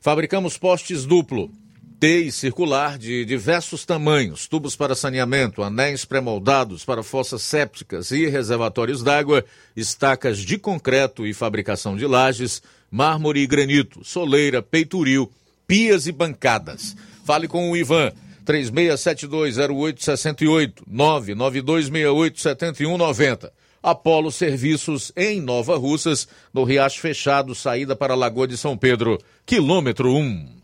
Fabricamos postes duplo, T e circular de diversos tamanhos, tubos para saneamento, anéis pré-moldados para fossas sépticas e reservatórios d'água, estacas de concreto e fabricação de lajes, mármore e granito, soleira, peitoril, pias e bancadas. Fale com o Ivan, 36720868, 992687190. Apolo Serviços em Nova Russas, no Riacho Fechado, saída para a Lagoa de São Pedro, quilômetro 1.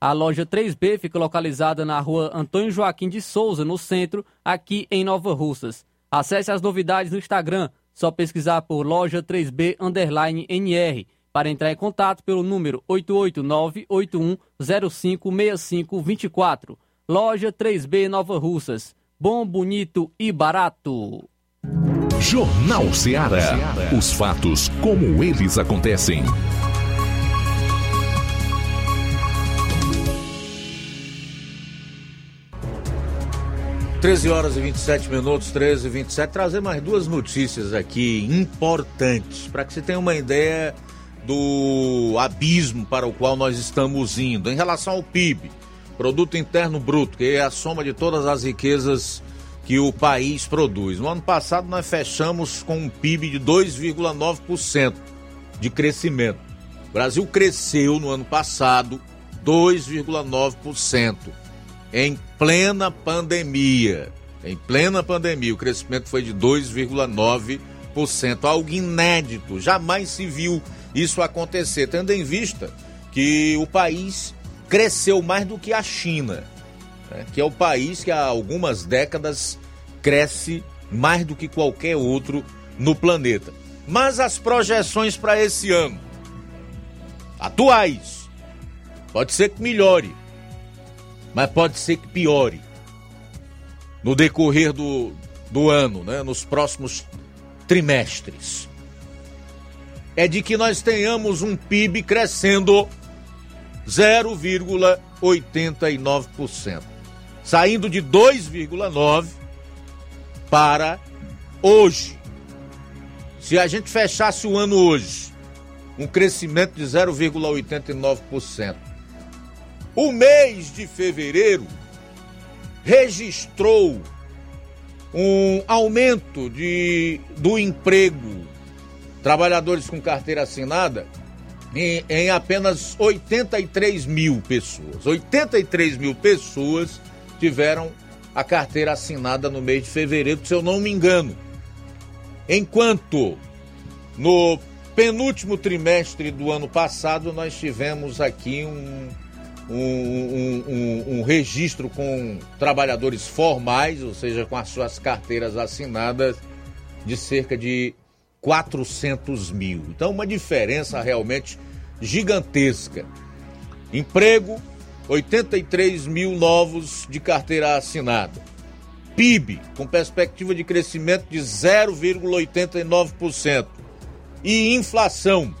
A loja 3B fica localizada na rua Antônio Joaquim de Souza, no centro, aqui em Nova Russas. Acesse as novidades no Instagram, só pesquisar por loja 3B underline NR. Para entrar em contato pelo número 88981056524. Loja 3B Nova Russas. Bom, bonito e barato. Jornal Ceará. Os fatos como eles acontecem. 13 horas e 27 minutos, 13 e 27. Trazer mais duas notícias aqui importantes para que você tenha uma ideia do abismo para o qual nós estamos indo. Em relação ao PIB, Produto Interno Bruto, que é a soma de todas as riquezas que o país produz. No ano passado nós fechamos com um PIB de 2,9% de crescimento. O Brasil cresceu no ano passado 2,9% em plena pandemia. Em plena pandemia, o crescimento foi de 2,9%, algo inédito. Jamais se viu isso acontecer, tendo em vista que o país cresceu mais do que a China, né? que é o país que há algumas décadas cresce mais do que qualquer outro no planeta. Mas as projeções para esse ano, atuais, pode ser que melhore, mas pode ser que piore no decorrer do, do ano, né, nos próximos trimestres. É de que nós tenhamos um PIB crescendo 0,89%, saindo de 2,9% para hoje. Se a gente fechasse o ano hoje, um crescimento de 0,89%. O mês de fevereiro registrou um aumento de, do emprego, trabalhadores com carteira assinada, em, em, apenas 83 mil pessoas. 83 mil pessoas tiveram a carteira assinada no mês de fevereiro, se eu não me engano. Enquanto no penúltimo trimestre do ano passado nós tivemos aqui um um, um, um, um, registro com trabalhadores formais, ou seja, com as suas carteiras assinadas, de cerca de 400 mil. Então, uma diferença realmente gigantesca. Emprego, 83 mil novos de carteira assinada. PIB, com perspectiva de crescimento de 0,89%. E inflação,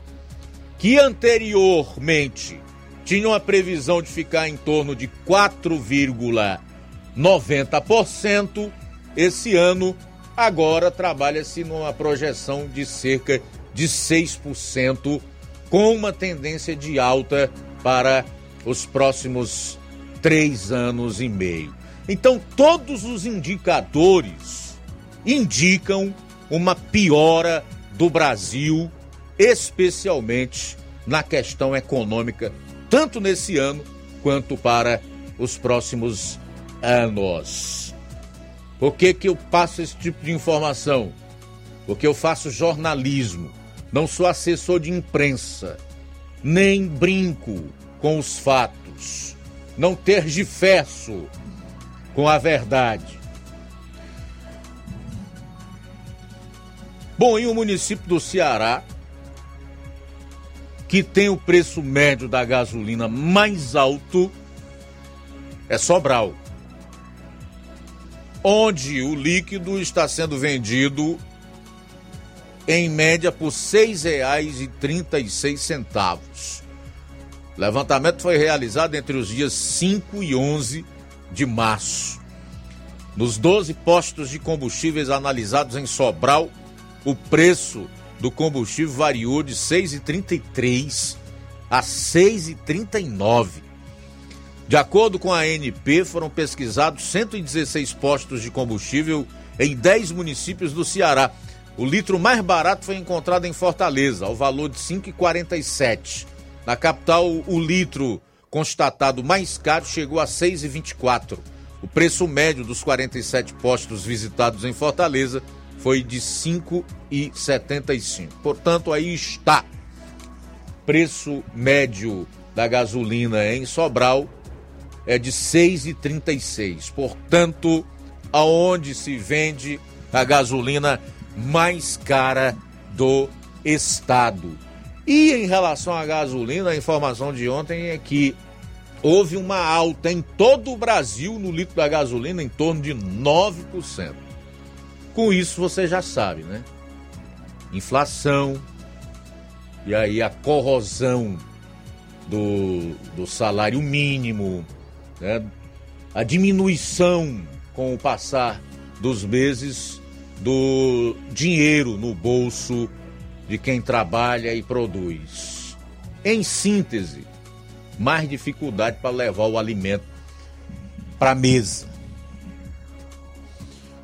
que anteriormente tinha uma previsão de ficar em torno de 4,90%, esse ano agora trabalha-se numa projeção de cerca de 6%, com uma tendência de alta para os próximos três anos e meio. Então, todos os indicadores indicam uma piora do Brasil, especialmente na questão econômica, tanto nesse ano quanto para os próximos anos. Por que, que eu passo esse tipo de informação? Porque eu faço jornalismo, não sou assessor de imprensa, nem brinco com os fatos, não tergiverso com a verdade. Bom, e o município do Ceará, que tem o preço médio da gasolina mais alto, é Sobral. Onde o líquido está sendo vendido em média por R$ 6,36. O levantamento foi realizado entre os dias 5 e 11 de março. Nos 12 postos de combustíveis analisados em Sobral, o preço do combustível variou de 6,33 a 6,39. De acordo com a ANP, foram pesquisados 116 postos de combustível em 10 municípios do Ceará. O litro mais barato foi encontrado em Fortaleza, ao valor de 5,47. Na capital, o litro constatado mais caro chegou a 6,24. O preço médio dos 47 postos visitados em Fortaleza foi de 5,75. Portanto, aí está. Preço médio da gasolina em Sobral é de 6,36. Portanto, aonde se vende a gasolina mais cara do estado. E em relação à gasolina, a informação de ontem é que houve uma alta em todo o Brasil no litro da gasolina em torno de 9%. Com isso você já sabe, né? Inflação, e aí a corrosão do, do salário mínimo, né? a diminuição com o passar dos meses do dinheiro no bolso de quem trabalha e produz. Em síntese, mais dificuldade para levar o alimento para a mesa.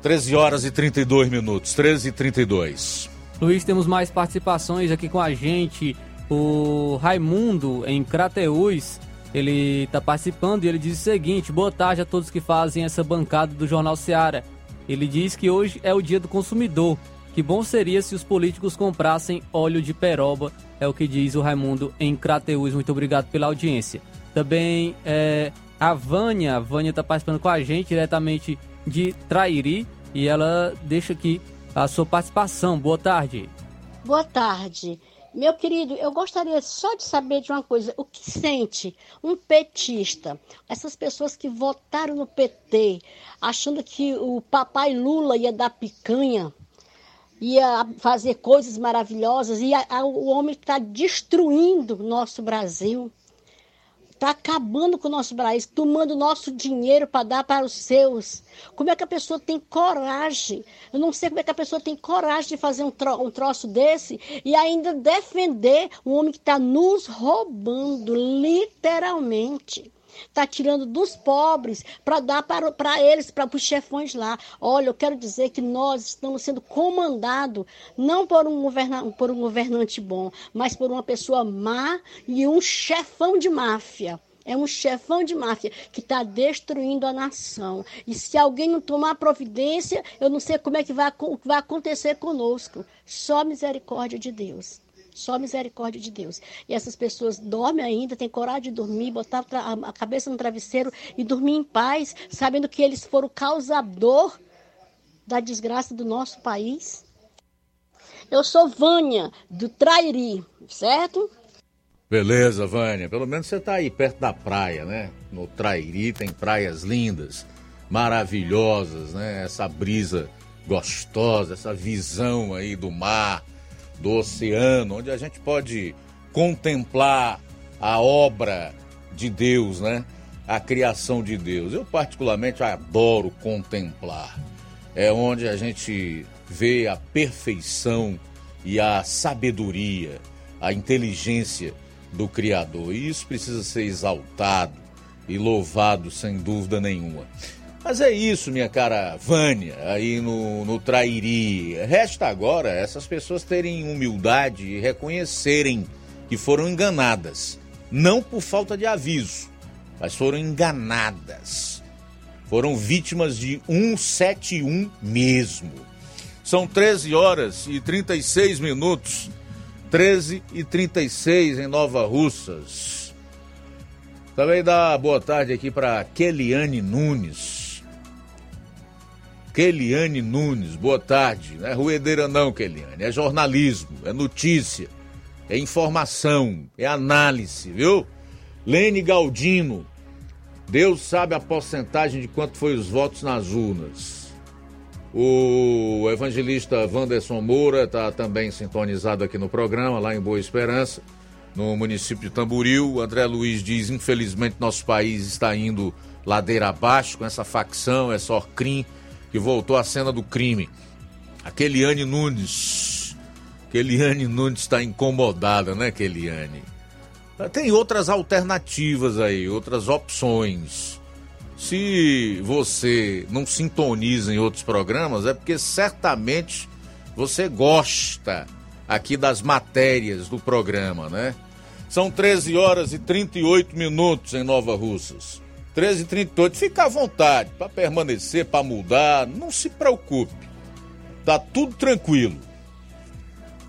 13 horas e 32 minutos, 13 e 32. Luiz, temos mais participações aqui com a gente. O Raimundo, em Crateús, ele está participando e ele diz o seguinte: boa tarde a todos que fazem essa bancada do Jornal Seara. Ele diz que hoje é o dia do consumidor que bom seria se os políticos comprassem óleo de peroba, é o que diz o Raimundo em Crateús. Muito obrigado pela audiência. Também é, a Vânia, a Vânia está participando com a gente diretamente de Trairi e ela deixa aqui a sua participação. Boa tarde. Boa tarde. Meu querido, eu gostaria só de saber de uma coisa: o que sente um petista, essas pessoas que votaram no PT, achando que o papai Lula ia dar picanha ia fazer coisas maravilhosas e a, a, o homem está destruindo o nosso Brasil, está acabando com o nosso Brasil, tomando nosso dinheiro para dar para os seus. Como é que a pessoa tem coragem? Eu não sei como é que a pessoa tem coragem de fazer um, tro um troço desse e ainda defender um homem que está nos roubando, literalmente está tirando dos pobres para dar para, para eles, para os chefões lá. Olha, eu quero dizer que nós estamos sendo comandados não por um, governa, por um governante bom, mas por uma pessoa má e um chefão de máfia. É um chefão de máfia que está destruindo a nação. E se alguém não tomar providência, eu não sei como é que vai, vai acontecer conosco. Só misericórdia de Deus. Só misericórdia de Deus. E essas pessoas dormem ainda, têm coragem de dormir, botar a cabeça no travesseiro e dormir em paz, sabendo que eles foram o causador da desgraça do nosso país. Eu sou Vânia, do Trairi, certo? Beleza, Vânia. Pelo menos você tá aí perto da praia, né? No Trairi tem praias lindas, maravilhosas, né? Essa brisa gostosa, essa visão aí do mar, do oceano, onde a gente pode contemplar a obra de Deus, né? A criação de Deus. Eu particularmente adoro contemplar. É onde a gente vê a perfeição e a sabedoria, a inteligência do Criador. E isso precisa ser exaltado e louvado sem dúvida nenhuma. Mas é isso, minha cara Vânia, aí no, no Trairi. Resta agora essas pessoas terem humildade e reconhecerem que foram enganadas. Não por falta de aviso, mas foram enganadas. Foram vítimas de 171 mesmo. São 13 horas e 36 minutos. 13 e 36 em Nova Russas. Também dá boa tarde aqui para Keliane Nunes. Keliane Nunes, boa tarde. Não é ruedeira não, Keliane. É jornalismo, é notícia, é informação, é análise, viu? Lene Galdino, Deus sabe a porcentagem de quanto foi os votos nas urnas. O evangelista Wanderson Moura está também sintonizado aqui no programa, lá em Boa Esperança, no município de Tamboril. André Luiz diz: infelizmente, nosso país está indo ladeira abaixo com essa facção, essa Orcrim, que voltou à cena do crime. A Keliane Nunes. Keliane Nunes está incomodada, né, Keliane? Tem outras alternativas aí, outras opções. Se você não sintoniza em outros programas, é porque certamente você gosta aqui das matérias do programa, né? São 13 horas e 38 minutos em Nova Russas. 13 e 38. Fica à vontade para permanecer, para mudar, não se preocupe. Tá tudo tranquilo.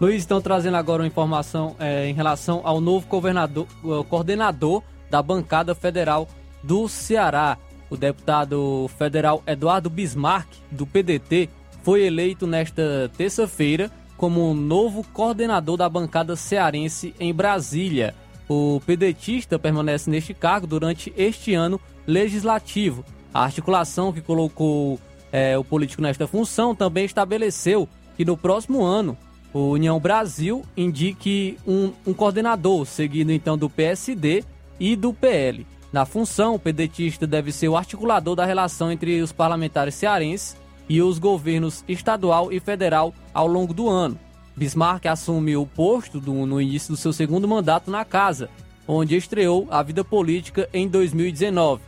Luiz, estão trazendo agora uma informação é, em relação ao novo governador, coordenador da bancada federal do Ceará. O deputado federal Eduardo Bismarck, do PDT, foi eleito nesta terça-feira como novo coordenador da bancada cearense em Brasília. O pedetista permanece neste cargo durante este ano legislativo. A articulação que colocou é, o político nesta função também estabeleceu que no próximo ano o União Brasil indique um, um coordenador, seguido então do PSD e do PL. Na função, o pedetista deve ser o articulador da relação entre os parlamentares cearenses e os governos estadual e federal ao longo do ano. Bismarck assumiu o posto do, no início do seu segundo mandato na casa, onde estreou a vida política em 2019.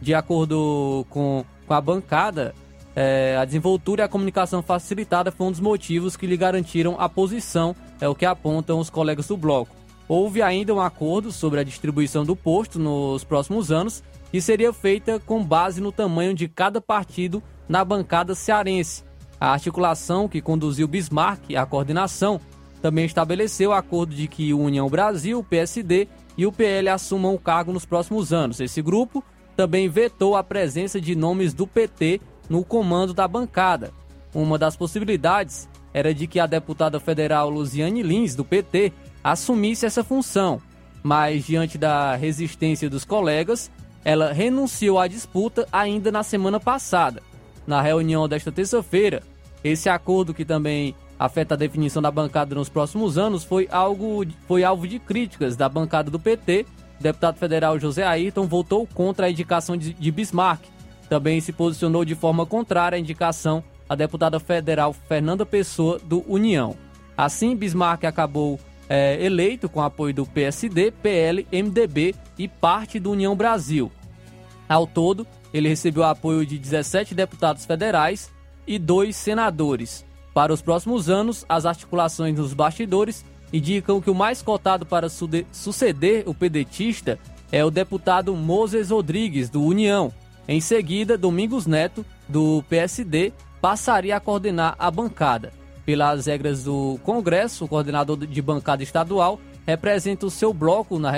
De acordo com, com a bancada, é, a desenvoltura e a comunicação facilitada foi um dos motivos que lhe garantiram a posição, é o que apontam os colegas do bloco. Houve ainda um acordo sobre a distribuição do posto nos próximos anos, que seria feita com base no tamanho de cada partido na bancada cearense. A articulação que conduziu Bismarck à coordenação também estabeleceu o acordo de que União Brasil, PSD e o PL assumam o cargo nos próximos anos. Esse grupo também vetou a presença de nomes do PT no comando da bancada. Uma das possibilidades era de que a deputada federal Luziane Lins, do PT, assumisse essa função, mas diante da resistência dos colegas, ela renunciou à disputa ainda na semana passada. Na reunião desta terça-feira, esse acordo que também afeta a definição da bancada nos próximos anos foi algo foi alvo de críticas da bancada do PT. O deputado federal José Ayrton votou contra a indicação de, Bismarck. Também se posicionou de forma contrária à indicação a deputada federal Fernanda Pessoa do União. Assim, Bismarck acabou é, eleito com apoio do PSD, PL, MDB e parte do União Brasil. Ao todo, ele recebeu apoio de 17 deputados federais e dois senadores. Para os próximos anos, as articulações nos bastidores indicam que o mais cotado para suceder o pedetista é o deputado Moses Rodrigues, do União. Em seguida, Domingos Neto, do PSD, passaria a coordenar a bancada pelas regras do Congresso, o coordenador de bancada estadual representa o seu bloco na,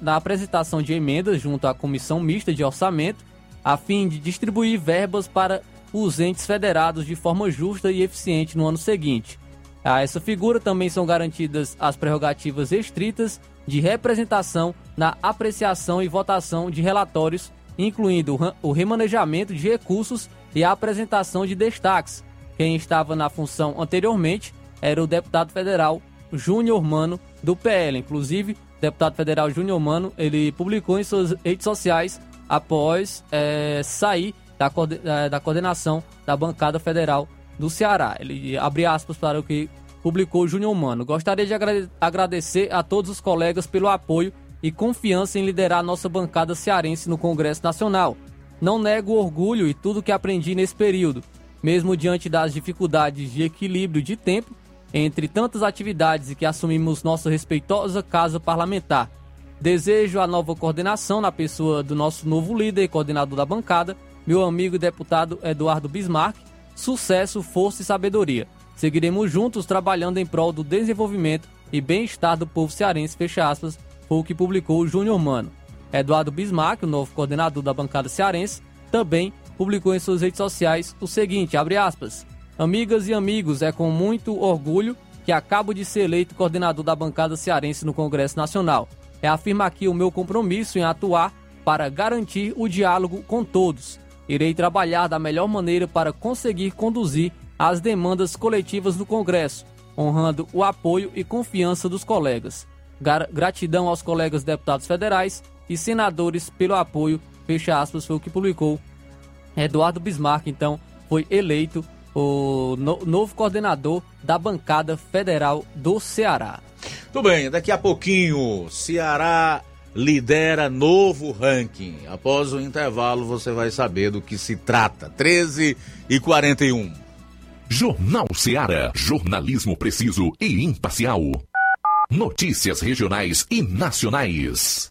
na apresentação de emendas junto à Comissão Mista de Orçamento, a fim de distribuir verbas para os entes federados de forma justa e eficiente no ano seguinte. A essa figura também são garantidas as prerrogativas estritas de representação na apreciação e votação de relatórios, incluindo o remanejamento de recursos e a apresentação de destaques. Quem estava na função anteriormente era o deputado federal Júnior Mano, do PL. Inclusive, o deputado federal Júnior Mano, ele publicou em suas redes sociais após é, sair da, é, da coordenação da bancada federal do Ceará. Ele abre aspas para o que publicou Júnior Mano. Gostaria de agradecer a todos os colegas pelo apoio e confiança em liderar nossa bancada cearense no Congresso Nacional. Não nego o orgulho e tudo que aprendi nesse período, mesmo diante das dificuldades de equilíbrio de tempo entre tantas atividades e que assumimos nossa respeitosa casa parlamentar. Desejo a nova coordenação na pessoa do nosso novo líder e coordenador da bancada, meu amigo e deputado Eduardo Bismarck, sucesso, força e sabedoria. Seguiremos juntos trabalhando em prol do desenvolvimento e bem-estar do povo cearense, fecha aspas, foi o que publicou o Júnior Mano. Eduardo Bismarck, o novo coordenador da bancada cearense, também publicou em suas redes sociais o seguinte, abre aspas, Amigas e amigos, é com muito orgulho que acabo de ser eleito coordenador da bancada cearense no Congresso Nacional. É afirma aqui o meu compromisso em atuar para garantir o diálogo com todos. Irei trabalhar da melhor maneira para conseguir conduzir as demandas coletivas no Congresso, honrando o apoio e confiança dos colegas. Gratidão aos colegas deputados federais e senadores pelo apoio. Fecha aspas, foi o que publicou Eduardo Bismarck, então, foi eleito o no, novo coordenador da bancada federal do Ceará. Tudo bem, daqui a pouquinho, Ceará lidera novo ranking. Após o intervalo, você vai saber do que se trata. 13 e 41. Jornal Ceará. Jornalismo preciso e imparcial. Notícias regionais e nacionais.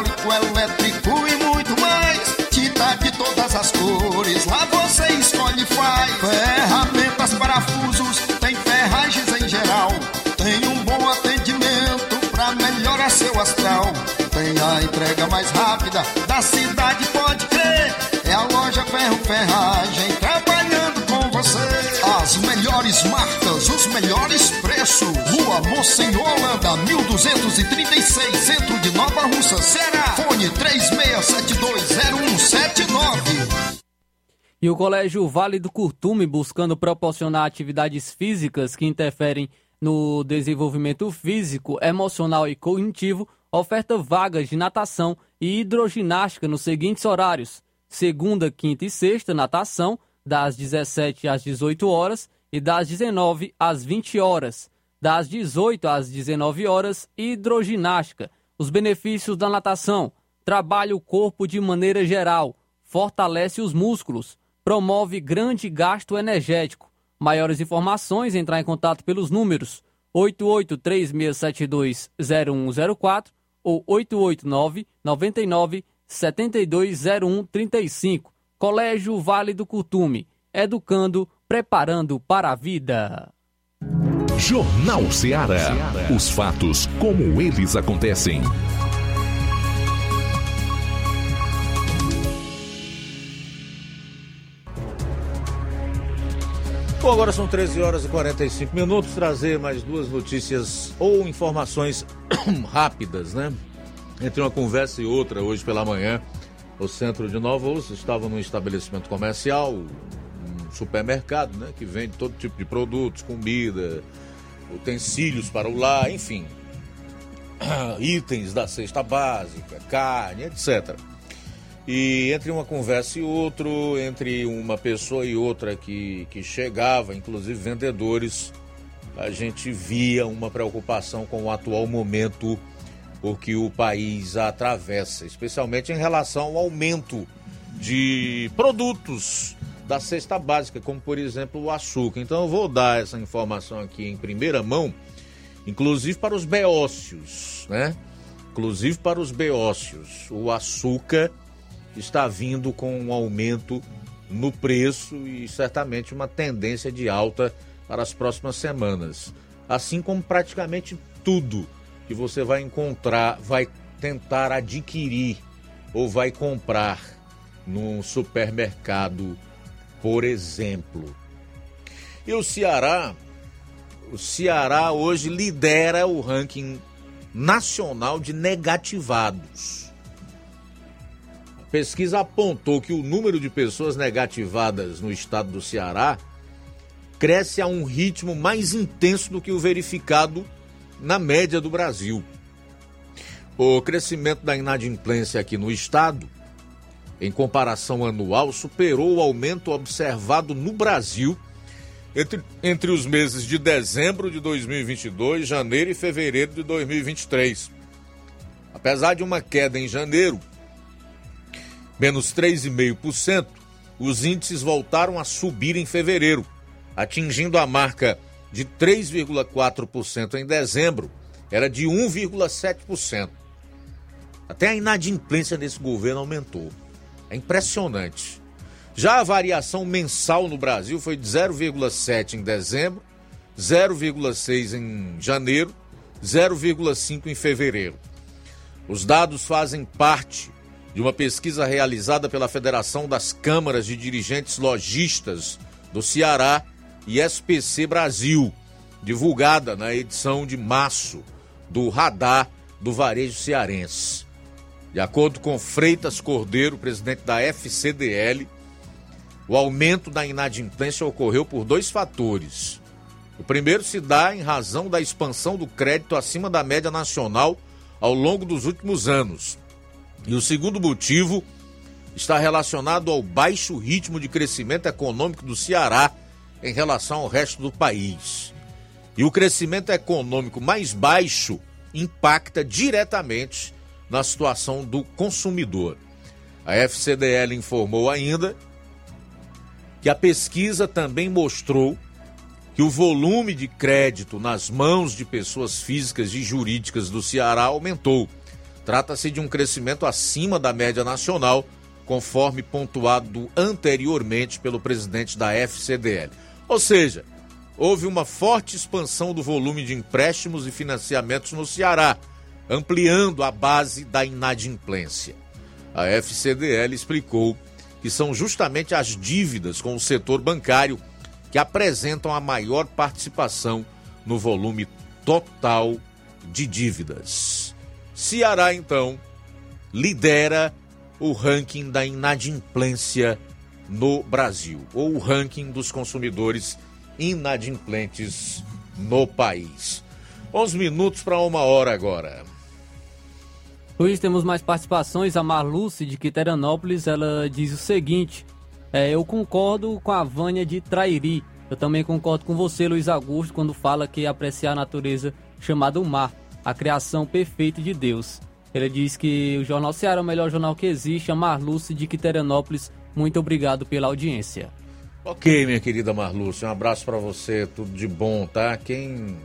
seu astral. Tem a entrega mais rápida da cidade, pode crer. É a loja Ferro Ferragem trabalhando com você. As melhores marcas, os melhores preços. Rua Monsenhor Holanda, 1236, centro de Nova Russa, Ceará. Fone 36720179. E o Colégio Vale do Curtume, buscando proporcionar atividades físicas que interferem no desenvolvimento físico, emocional e cognitivo, oferta vagas de natação e hidroginástica nos seguintes horários: segunda, quinta e sexta, natação, das 17 às 18 horas e das 19 às 20 horas. Das 18 às 19 horas, hidroginástica. Os benefícios da natação: trabalha o corpo de maneira geral, fortalece os músculos, promove grande gasto energético. Maiores informações, entrar em contato pelos números 8836720104 ou 889 99 720135. Colégio Vale do Curtume, educando, preparando para a vida. Jornal Ceará. Os fatos como eles acontecem. Bom, agora são 13 horas e 45 minutos. Trazer mais duas notícias ou informações rápidas, né? Entre uma conversa e outra, hoje pela manhã, o centro de Nova Ossa estava num estabelecimento comercial, um supermercado, né? Que vende todo tipo de produtos, comida, utensílios para o lar, enfim, itens da cesta básica, carne, etc. E entre uma conversa e outra, entre uma pessoa e outra que, que chegava, inclusive vendedores, a gente via uma preocupação com o atual momento porque o país atravessa, especialmente em relação ao aumento de produtos da cesta básica, como por exemplo o açúcar. Então eu vou dar essa informação aqui em primeira mão, inclusive para os beócios, né? Inclusive para os beócios. O açúcar está vindo com um aumento no preço e certamente uma tendência de alta para as próximas semanas. Assim como praticamente tudo que você vai encontrar, vai tentar adquirir ou vai comprar num supermercado, por exemplo. E o Ceará, o Ceará hoje lidera o ranking nacional de negativados. Pesquisa apontou que o número de pessoas negativadas no estado do Ceará cresce a um ritmo mais intenso do que o verificado na média do Brasil. O crescimento da inadimplência aqui no estado, em comparação anual, superou o aumento observado no Brasil entre, entre os meses de dezembro de 2022, janeiro e fevereiro de 2023. Apesar de uma queda em janeiro, menos 3,5%, os índices voltaram a subir em fevereiro, atingindo a marca de 3,4% em dezembro, era de 1,7%. Até a inadimplência desse governo aumentou. É impressionante. Já a variação mensal no Brasil foi de 0,7 em dezembro, 0,6 em janeiro, 0,5 em fevereiro. Os dados fazem parte de uma pesquisa realizada pela Federação das Câmaras de Dirigentes Logistas do Ceará e SPC Brasil, divulgada na edição de março do Radar do Varejo Cearense. De acordo com Freitas Cordeiro, presidente da FCDL, o aumento da inadimplência ocorreu por dois fatores. O primeiro se dá em razão da expansão do crédito acima da média nacional ao longo dos últimos anos, e o segundo motivo está relacionado ao baixo ritmo de crescimento econômico do Ceará em relação ao resto do país. E o crescimento econômico mais baixo impacta diretamente na situação do consumidor. A FCDL informou ainda que a pesquisa também mostrou que o volume de crédito nas mãos de pessoas físicas e jurídicas do Ceará aumentou Trata-se de um crescimento acima da média nacional, conforme pontuado anteriormente pelo presidente da FCDL. Ou seja, houve uma forte expansão do volume de empréstimos e financiamentos no Ceará, ampliando a base da inadimplência. A FCDL explicou que são justamente as dívidas com o setor bancário que apresentam a maior participação no volume total de dívidas. Ceará, então, lidera o ranking da inadimplência no Brasil, ou o ranking dos consumidores inadimplentes no país. 11 minutos para uma hora agora. Luiz, temos mais participações. A Marluce de Quiteranópolis, ela diz o seguinte: é, eu concordo com a Vânia de Trairi. Eu também concordo com você, Luiz Augusto, quando fala que apreciar a natureza chamada o mar, a criação perfeita de Deus. Ele diz que o Jornal Ceará é o melhor jornal que existe. A Marluce de Quiteranópolis, muito obrigado pela audiência. Ok, minha querida Marluce, um abraço para você, tudo de bom, tá? Quem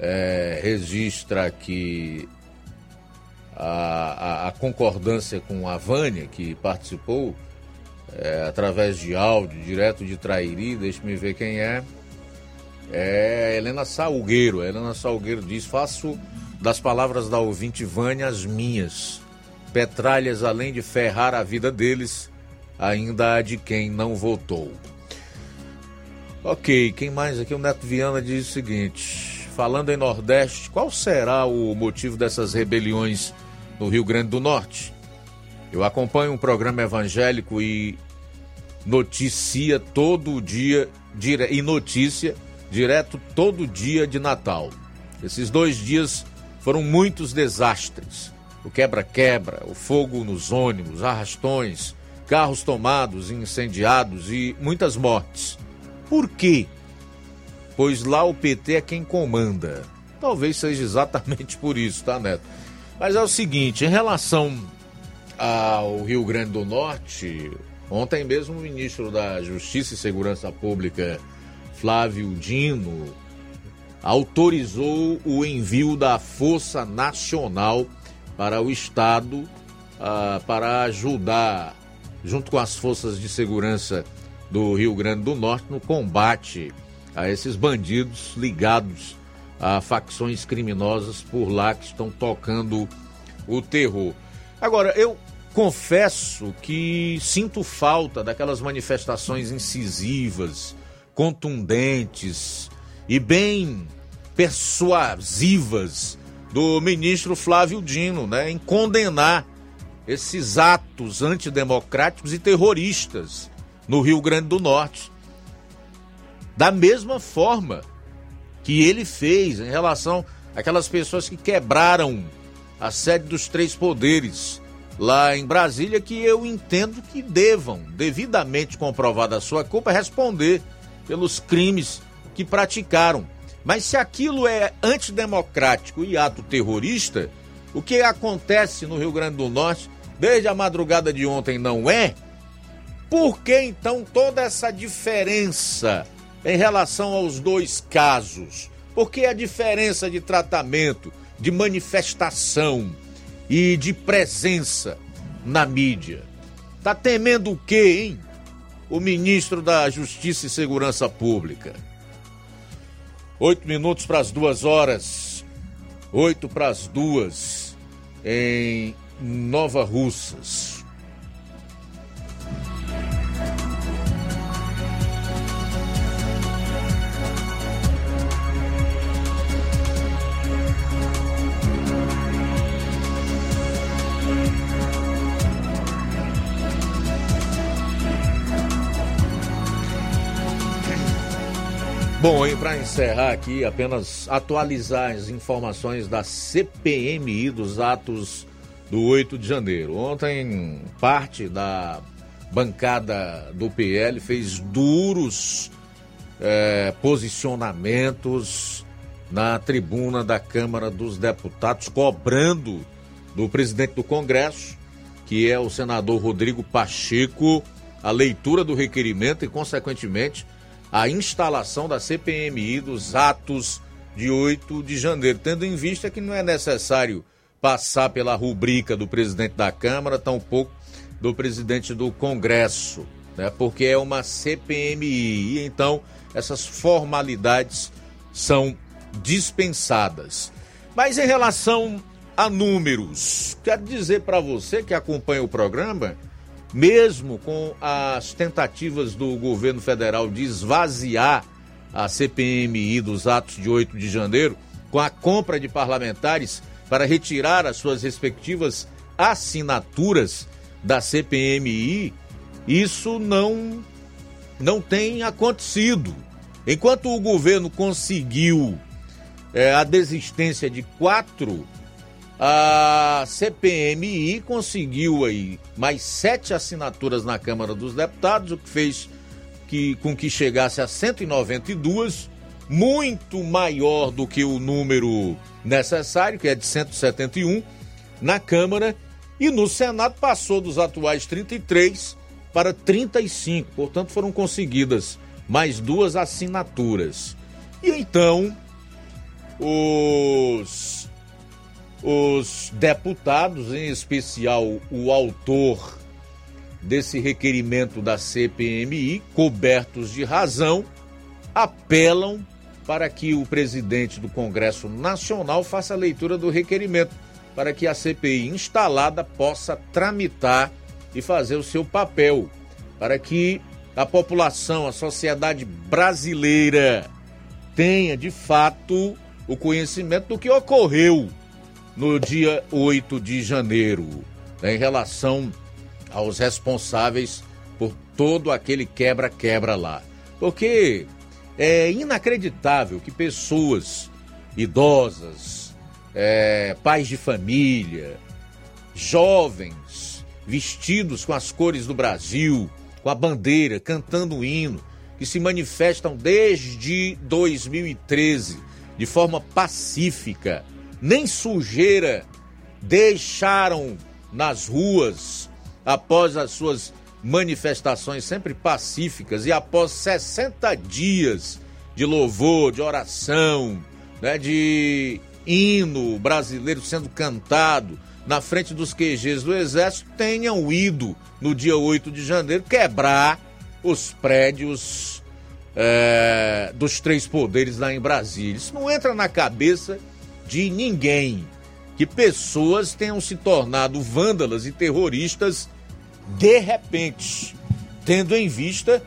é, registra aqui a, a, a, concordância com a Vânia, que participou é, através de áudio, direto de Trairi, deixe-me ver quem é. É Helena Salgueiro. Helena Salgueiro diz: Faço das palavras da ouvinte Vânia as minhas. Petralhas, além de ferrar a vida deles, ainda há de quem não votou. Ok, quem mais aqui? O Neto Viana diz o seguinte: falando em Nordeste, qual será o motivo dessas rebeliões no Rio Grande do Norte? Eu acompanho um programa evangélico e noticia todo dia dire... e notícia direto todo dia de Natal. Esses dois dias foram muitos desastres. O quebra-quebra, o fogo nos ônibus, arrastões, carros tomados incendiados e muitas mortes. Por quê? Pois lá o PT é quem comanda. Talvez seja exatamente por isso, tá, Neto? Mas é o seguinte, em relação ao Rio Grande do Norte, ontem mesmo o ministro da Justiça e Segurança Pública, Flávio Dino, autorizou o envio da Força Nacional para o Estado uh, para ajudar junto com as forças de segurança do Rio Grande do Norte no combate a esses bandidos ligados a facções criminosas por lá que estão tocando o terror. Agora, eu confesso que sinto falta daquelas manifestações incisivas, contundentes e bem persuasivas do ministro Flávio Dino, né, em condenar esses atos antidemocráticos e terroristas no Rio Grande do Norte. Da mesma forma que ele fez em relação àquelas pessoas que quebraram a sede dos três poderes lá em Brasília, que eu entendo que devam, devidamente comprovada a sua culpa, responder pelos crimes que praticaram. Mas se aquilo é antidemocrático e ato terrorista, o que acontece no Rio Grande do Norte desde a madrugada de ontem não é, por que então toda essa diferença em relação aos dois casos? Por que a diferença de tratamento, de manifestação e de presença na mídia? Tá temendo o quê, hein? O ministro da Justiça e Segurança Pública. Oito minutos para as duas horas. Oito para as duas. Em Nova Russas. Bom, e para encerrar aqui, apenas atualizar as informações da CPMI dos atos do 8 de janeiro. Ontem, parte da bancada do PL fez duros é, posicionamentos na tribuna da Câmara dos Deputados, cobrando do presidente do Congresso, que é o senador Rodrigo Pacheco, a leitura do requerimento e, consequentemente, a instalação da CPMI dos atos de 8 de janeiro, tendo em vista que não é necessário passar pela rubrica do presidente da Câmara, tampouco do presidente do Congresso, né? porque é uma CPMI. E então essas formalidades são dispensadas. Mas em relação a números, quero dizer para você que acompanha o programa mesmo com as tentativas do governo federal de esvaziar a CPMI dos atos de 8 de janeiro, com a compra de parlamentares para retirar as suas respectivas assinaturas da CPMI, isso não não tem acontecido. Enquanto o governo conseguiu é, a desistência de quatro, a CPMI conseguiu aí mais sete assinaturas na Câmara dos Deputados, o que fez que, com que chegasse a 192, muito maior do que o número necessário, que é de 171, na Câmara, e no Senado passou dos atuais 33 para 35, portanto foram conseguidas mais duas assinaturas. E então os os deputados, em especial o autor desse requerimento da CPMI, cobertos de razão, apelam para que o presidente do Congresso Nacional faça a leitura do requerimento, para que a CPI instalada possa tramitar e fazer o seu papel, para que a população, a sociedade brasileira tenha de fato o conhecimento do que ocorreu no dia 8 de janeiro, né, em relação aos responsáveis por todo aquele quebra-quebra lá. Porque é inacreditável que pessoas idosas, é, pais de família, jovens, vestidos com as cores do Brasil, com a bandeira, cantando o hino, que se manifestam desde 2013 de forma pacífica, nem sujeira deixaram nas ruas após as suas manifestações sempre pacíficas e após 60 dias de louvor, de oração, né, de hino brasileiro sendo cantado na frente dos QGs do Exército, tenham ido no dia 8 de janeiro quebrar os prédios é, dos três poderes lá em Brasília. Isso não entra na cabeça de ninguém. Que pessoas tenham se tornado vândalas e terroristas de repente, tendo em vista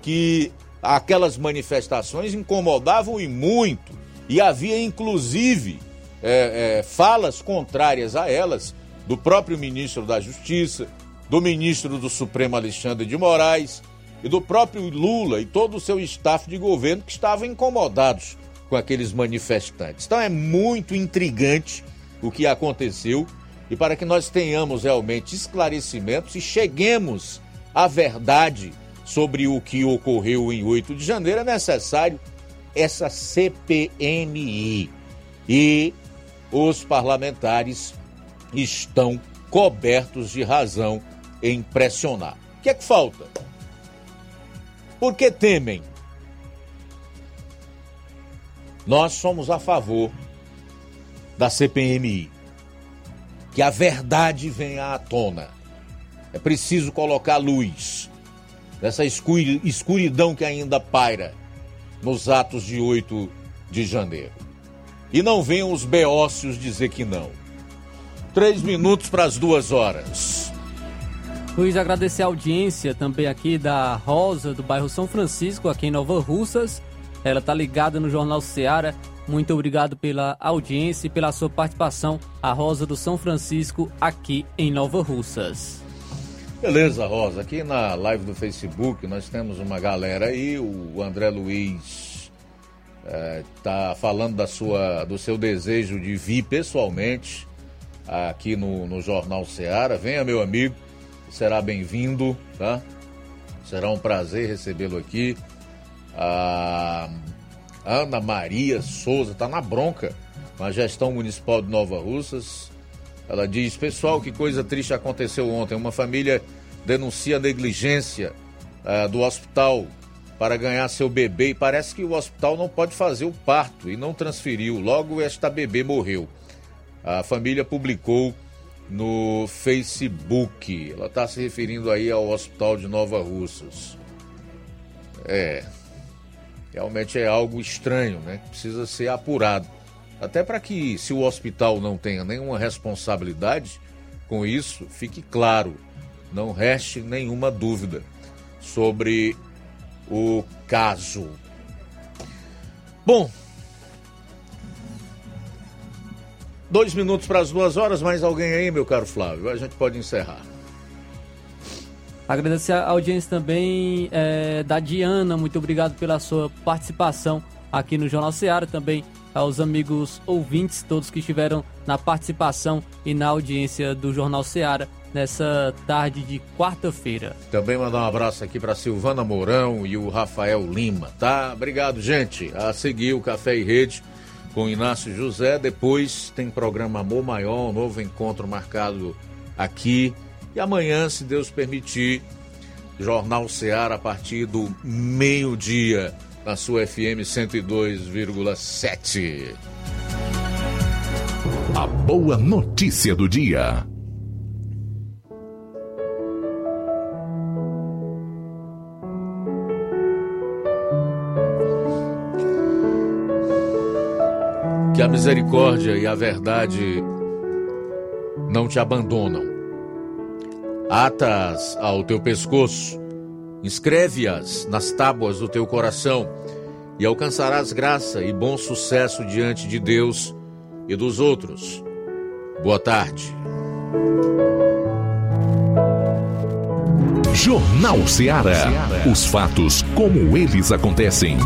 que aquelas manifestações incomodavam e muito, e havia inclusive é, é, falas contrárias a elas do próprio ministro da Justiça, do ministro do Supremo Alexandre de Moraes e do próprio Lula e todo o seu staff de governo que estavam incomodados com aqueles manifestantes. Então é muito intrigante o que aconteceu e para que nós tenhamos realmente esclarecimentos e cheguemos à verdade sobre o que ocorreu em 8 de janeiro, é necessário essa CPMI. E os parlamentares estão cobertos de razão em pressionar. O que é que falta? Por que temem? Nós somos a favor da CPMI que a verdade venha à tona. É preciso colocar luz nessa escuridão que ainda paira nos atos de 8 de janeiro. E não venham os beócios dizer que não. Três minutos para as duas horas. Luiz, agradecer a audiência também aqui da Rosa, do bairro São Francisco, aqui em Nova Russas. Ela tá ligada no Jornal Seara muito obrigado pela audiência e pela sua participação, a Rosa do São Francisco, aqui em Nova Russas. Beleza, Rosa. Aqui na live do Facebook nós temos uma galera aí, o André Luiz está é, falando da sua, do seu desejo de vir pessoalmente aqui no, no Jornal Seara. Venha, meu amigo, será bem-vindo, tá? Será um prazer recebê-lo aqui. Ah, Ana Maria Souza, está na bronca com a gestão municipal de Nova Russas. Ela diz: Pessoal, que coisa triste aconteceu ontem. Uma família denuncia negligência uh, do hospital para ganhar seu bebê e parece que o hospital não pode fazer o parto e não transferiu. Logo, esta bebê morreu. A família publicou no Facebook. Ela está se referindo aí ao hospital de Nova Russas. É, realmente é algo estranho, né? Precisa ser apurado. Até para que, se o hospital não tenha nenhuma responsabilidade com isso, fique claro Não reste nenhuma dúvida sobre o caso. Bom, dois minutos para as duas horas, mais alguém aí, meu caro Flávio? A gente pode encerrar. Agradecer a audiência também é, da Diana, muito obrigado pela sua participação aqui no Jornal Seara, também aos amigos ouvintes, todos que estiveram na participação e na audiência do Jornal Seara nessa tarde de quarta-feira. Também mandar um abraço aqui para Silvana Mourão e o Rafael Lima, tá? Obrigado, gente. A seguir o Café e Rede com Inácio José. Depois tem programa Amor Maior, um novo encontro marcado aqui. E amanhã, se Deus permitir, Jornal Seara a partir do meio-dia na sua FM 102,7. A boa notícia do dia. Que a misericórdia e a verdade não te abandonam. Atas ao teu pescoço, inscreve-as nas tábuas do teu coração e alcançarás graça e bom sucesso diante de Deus e dos outros. Boa tarde. Jornal Ceará. Os fatos como eles acontecem.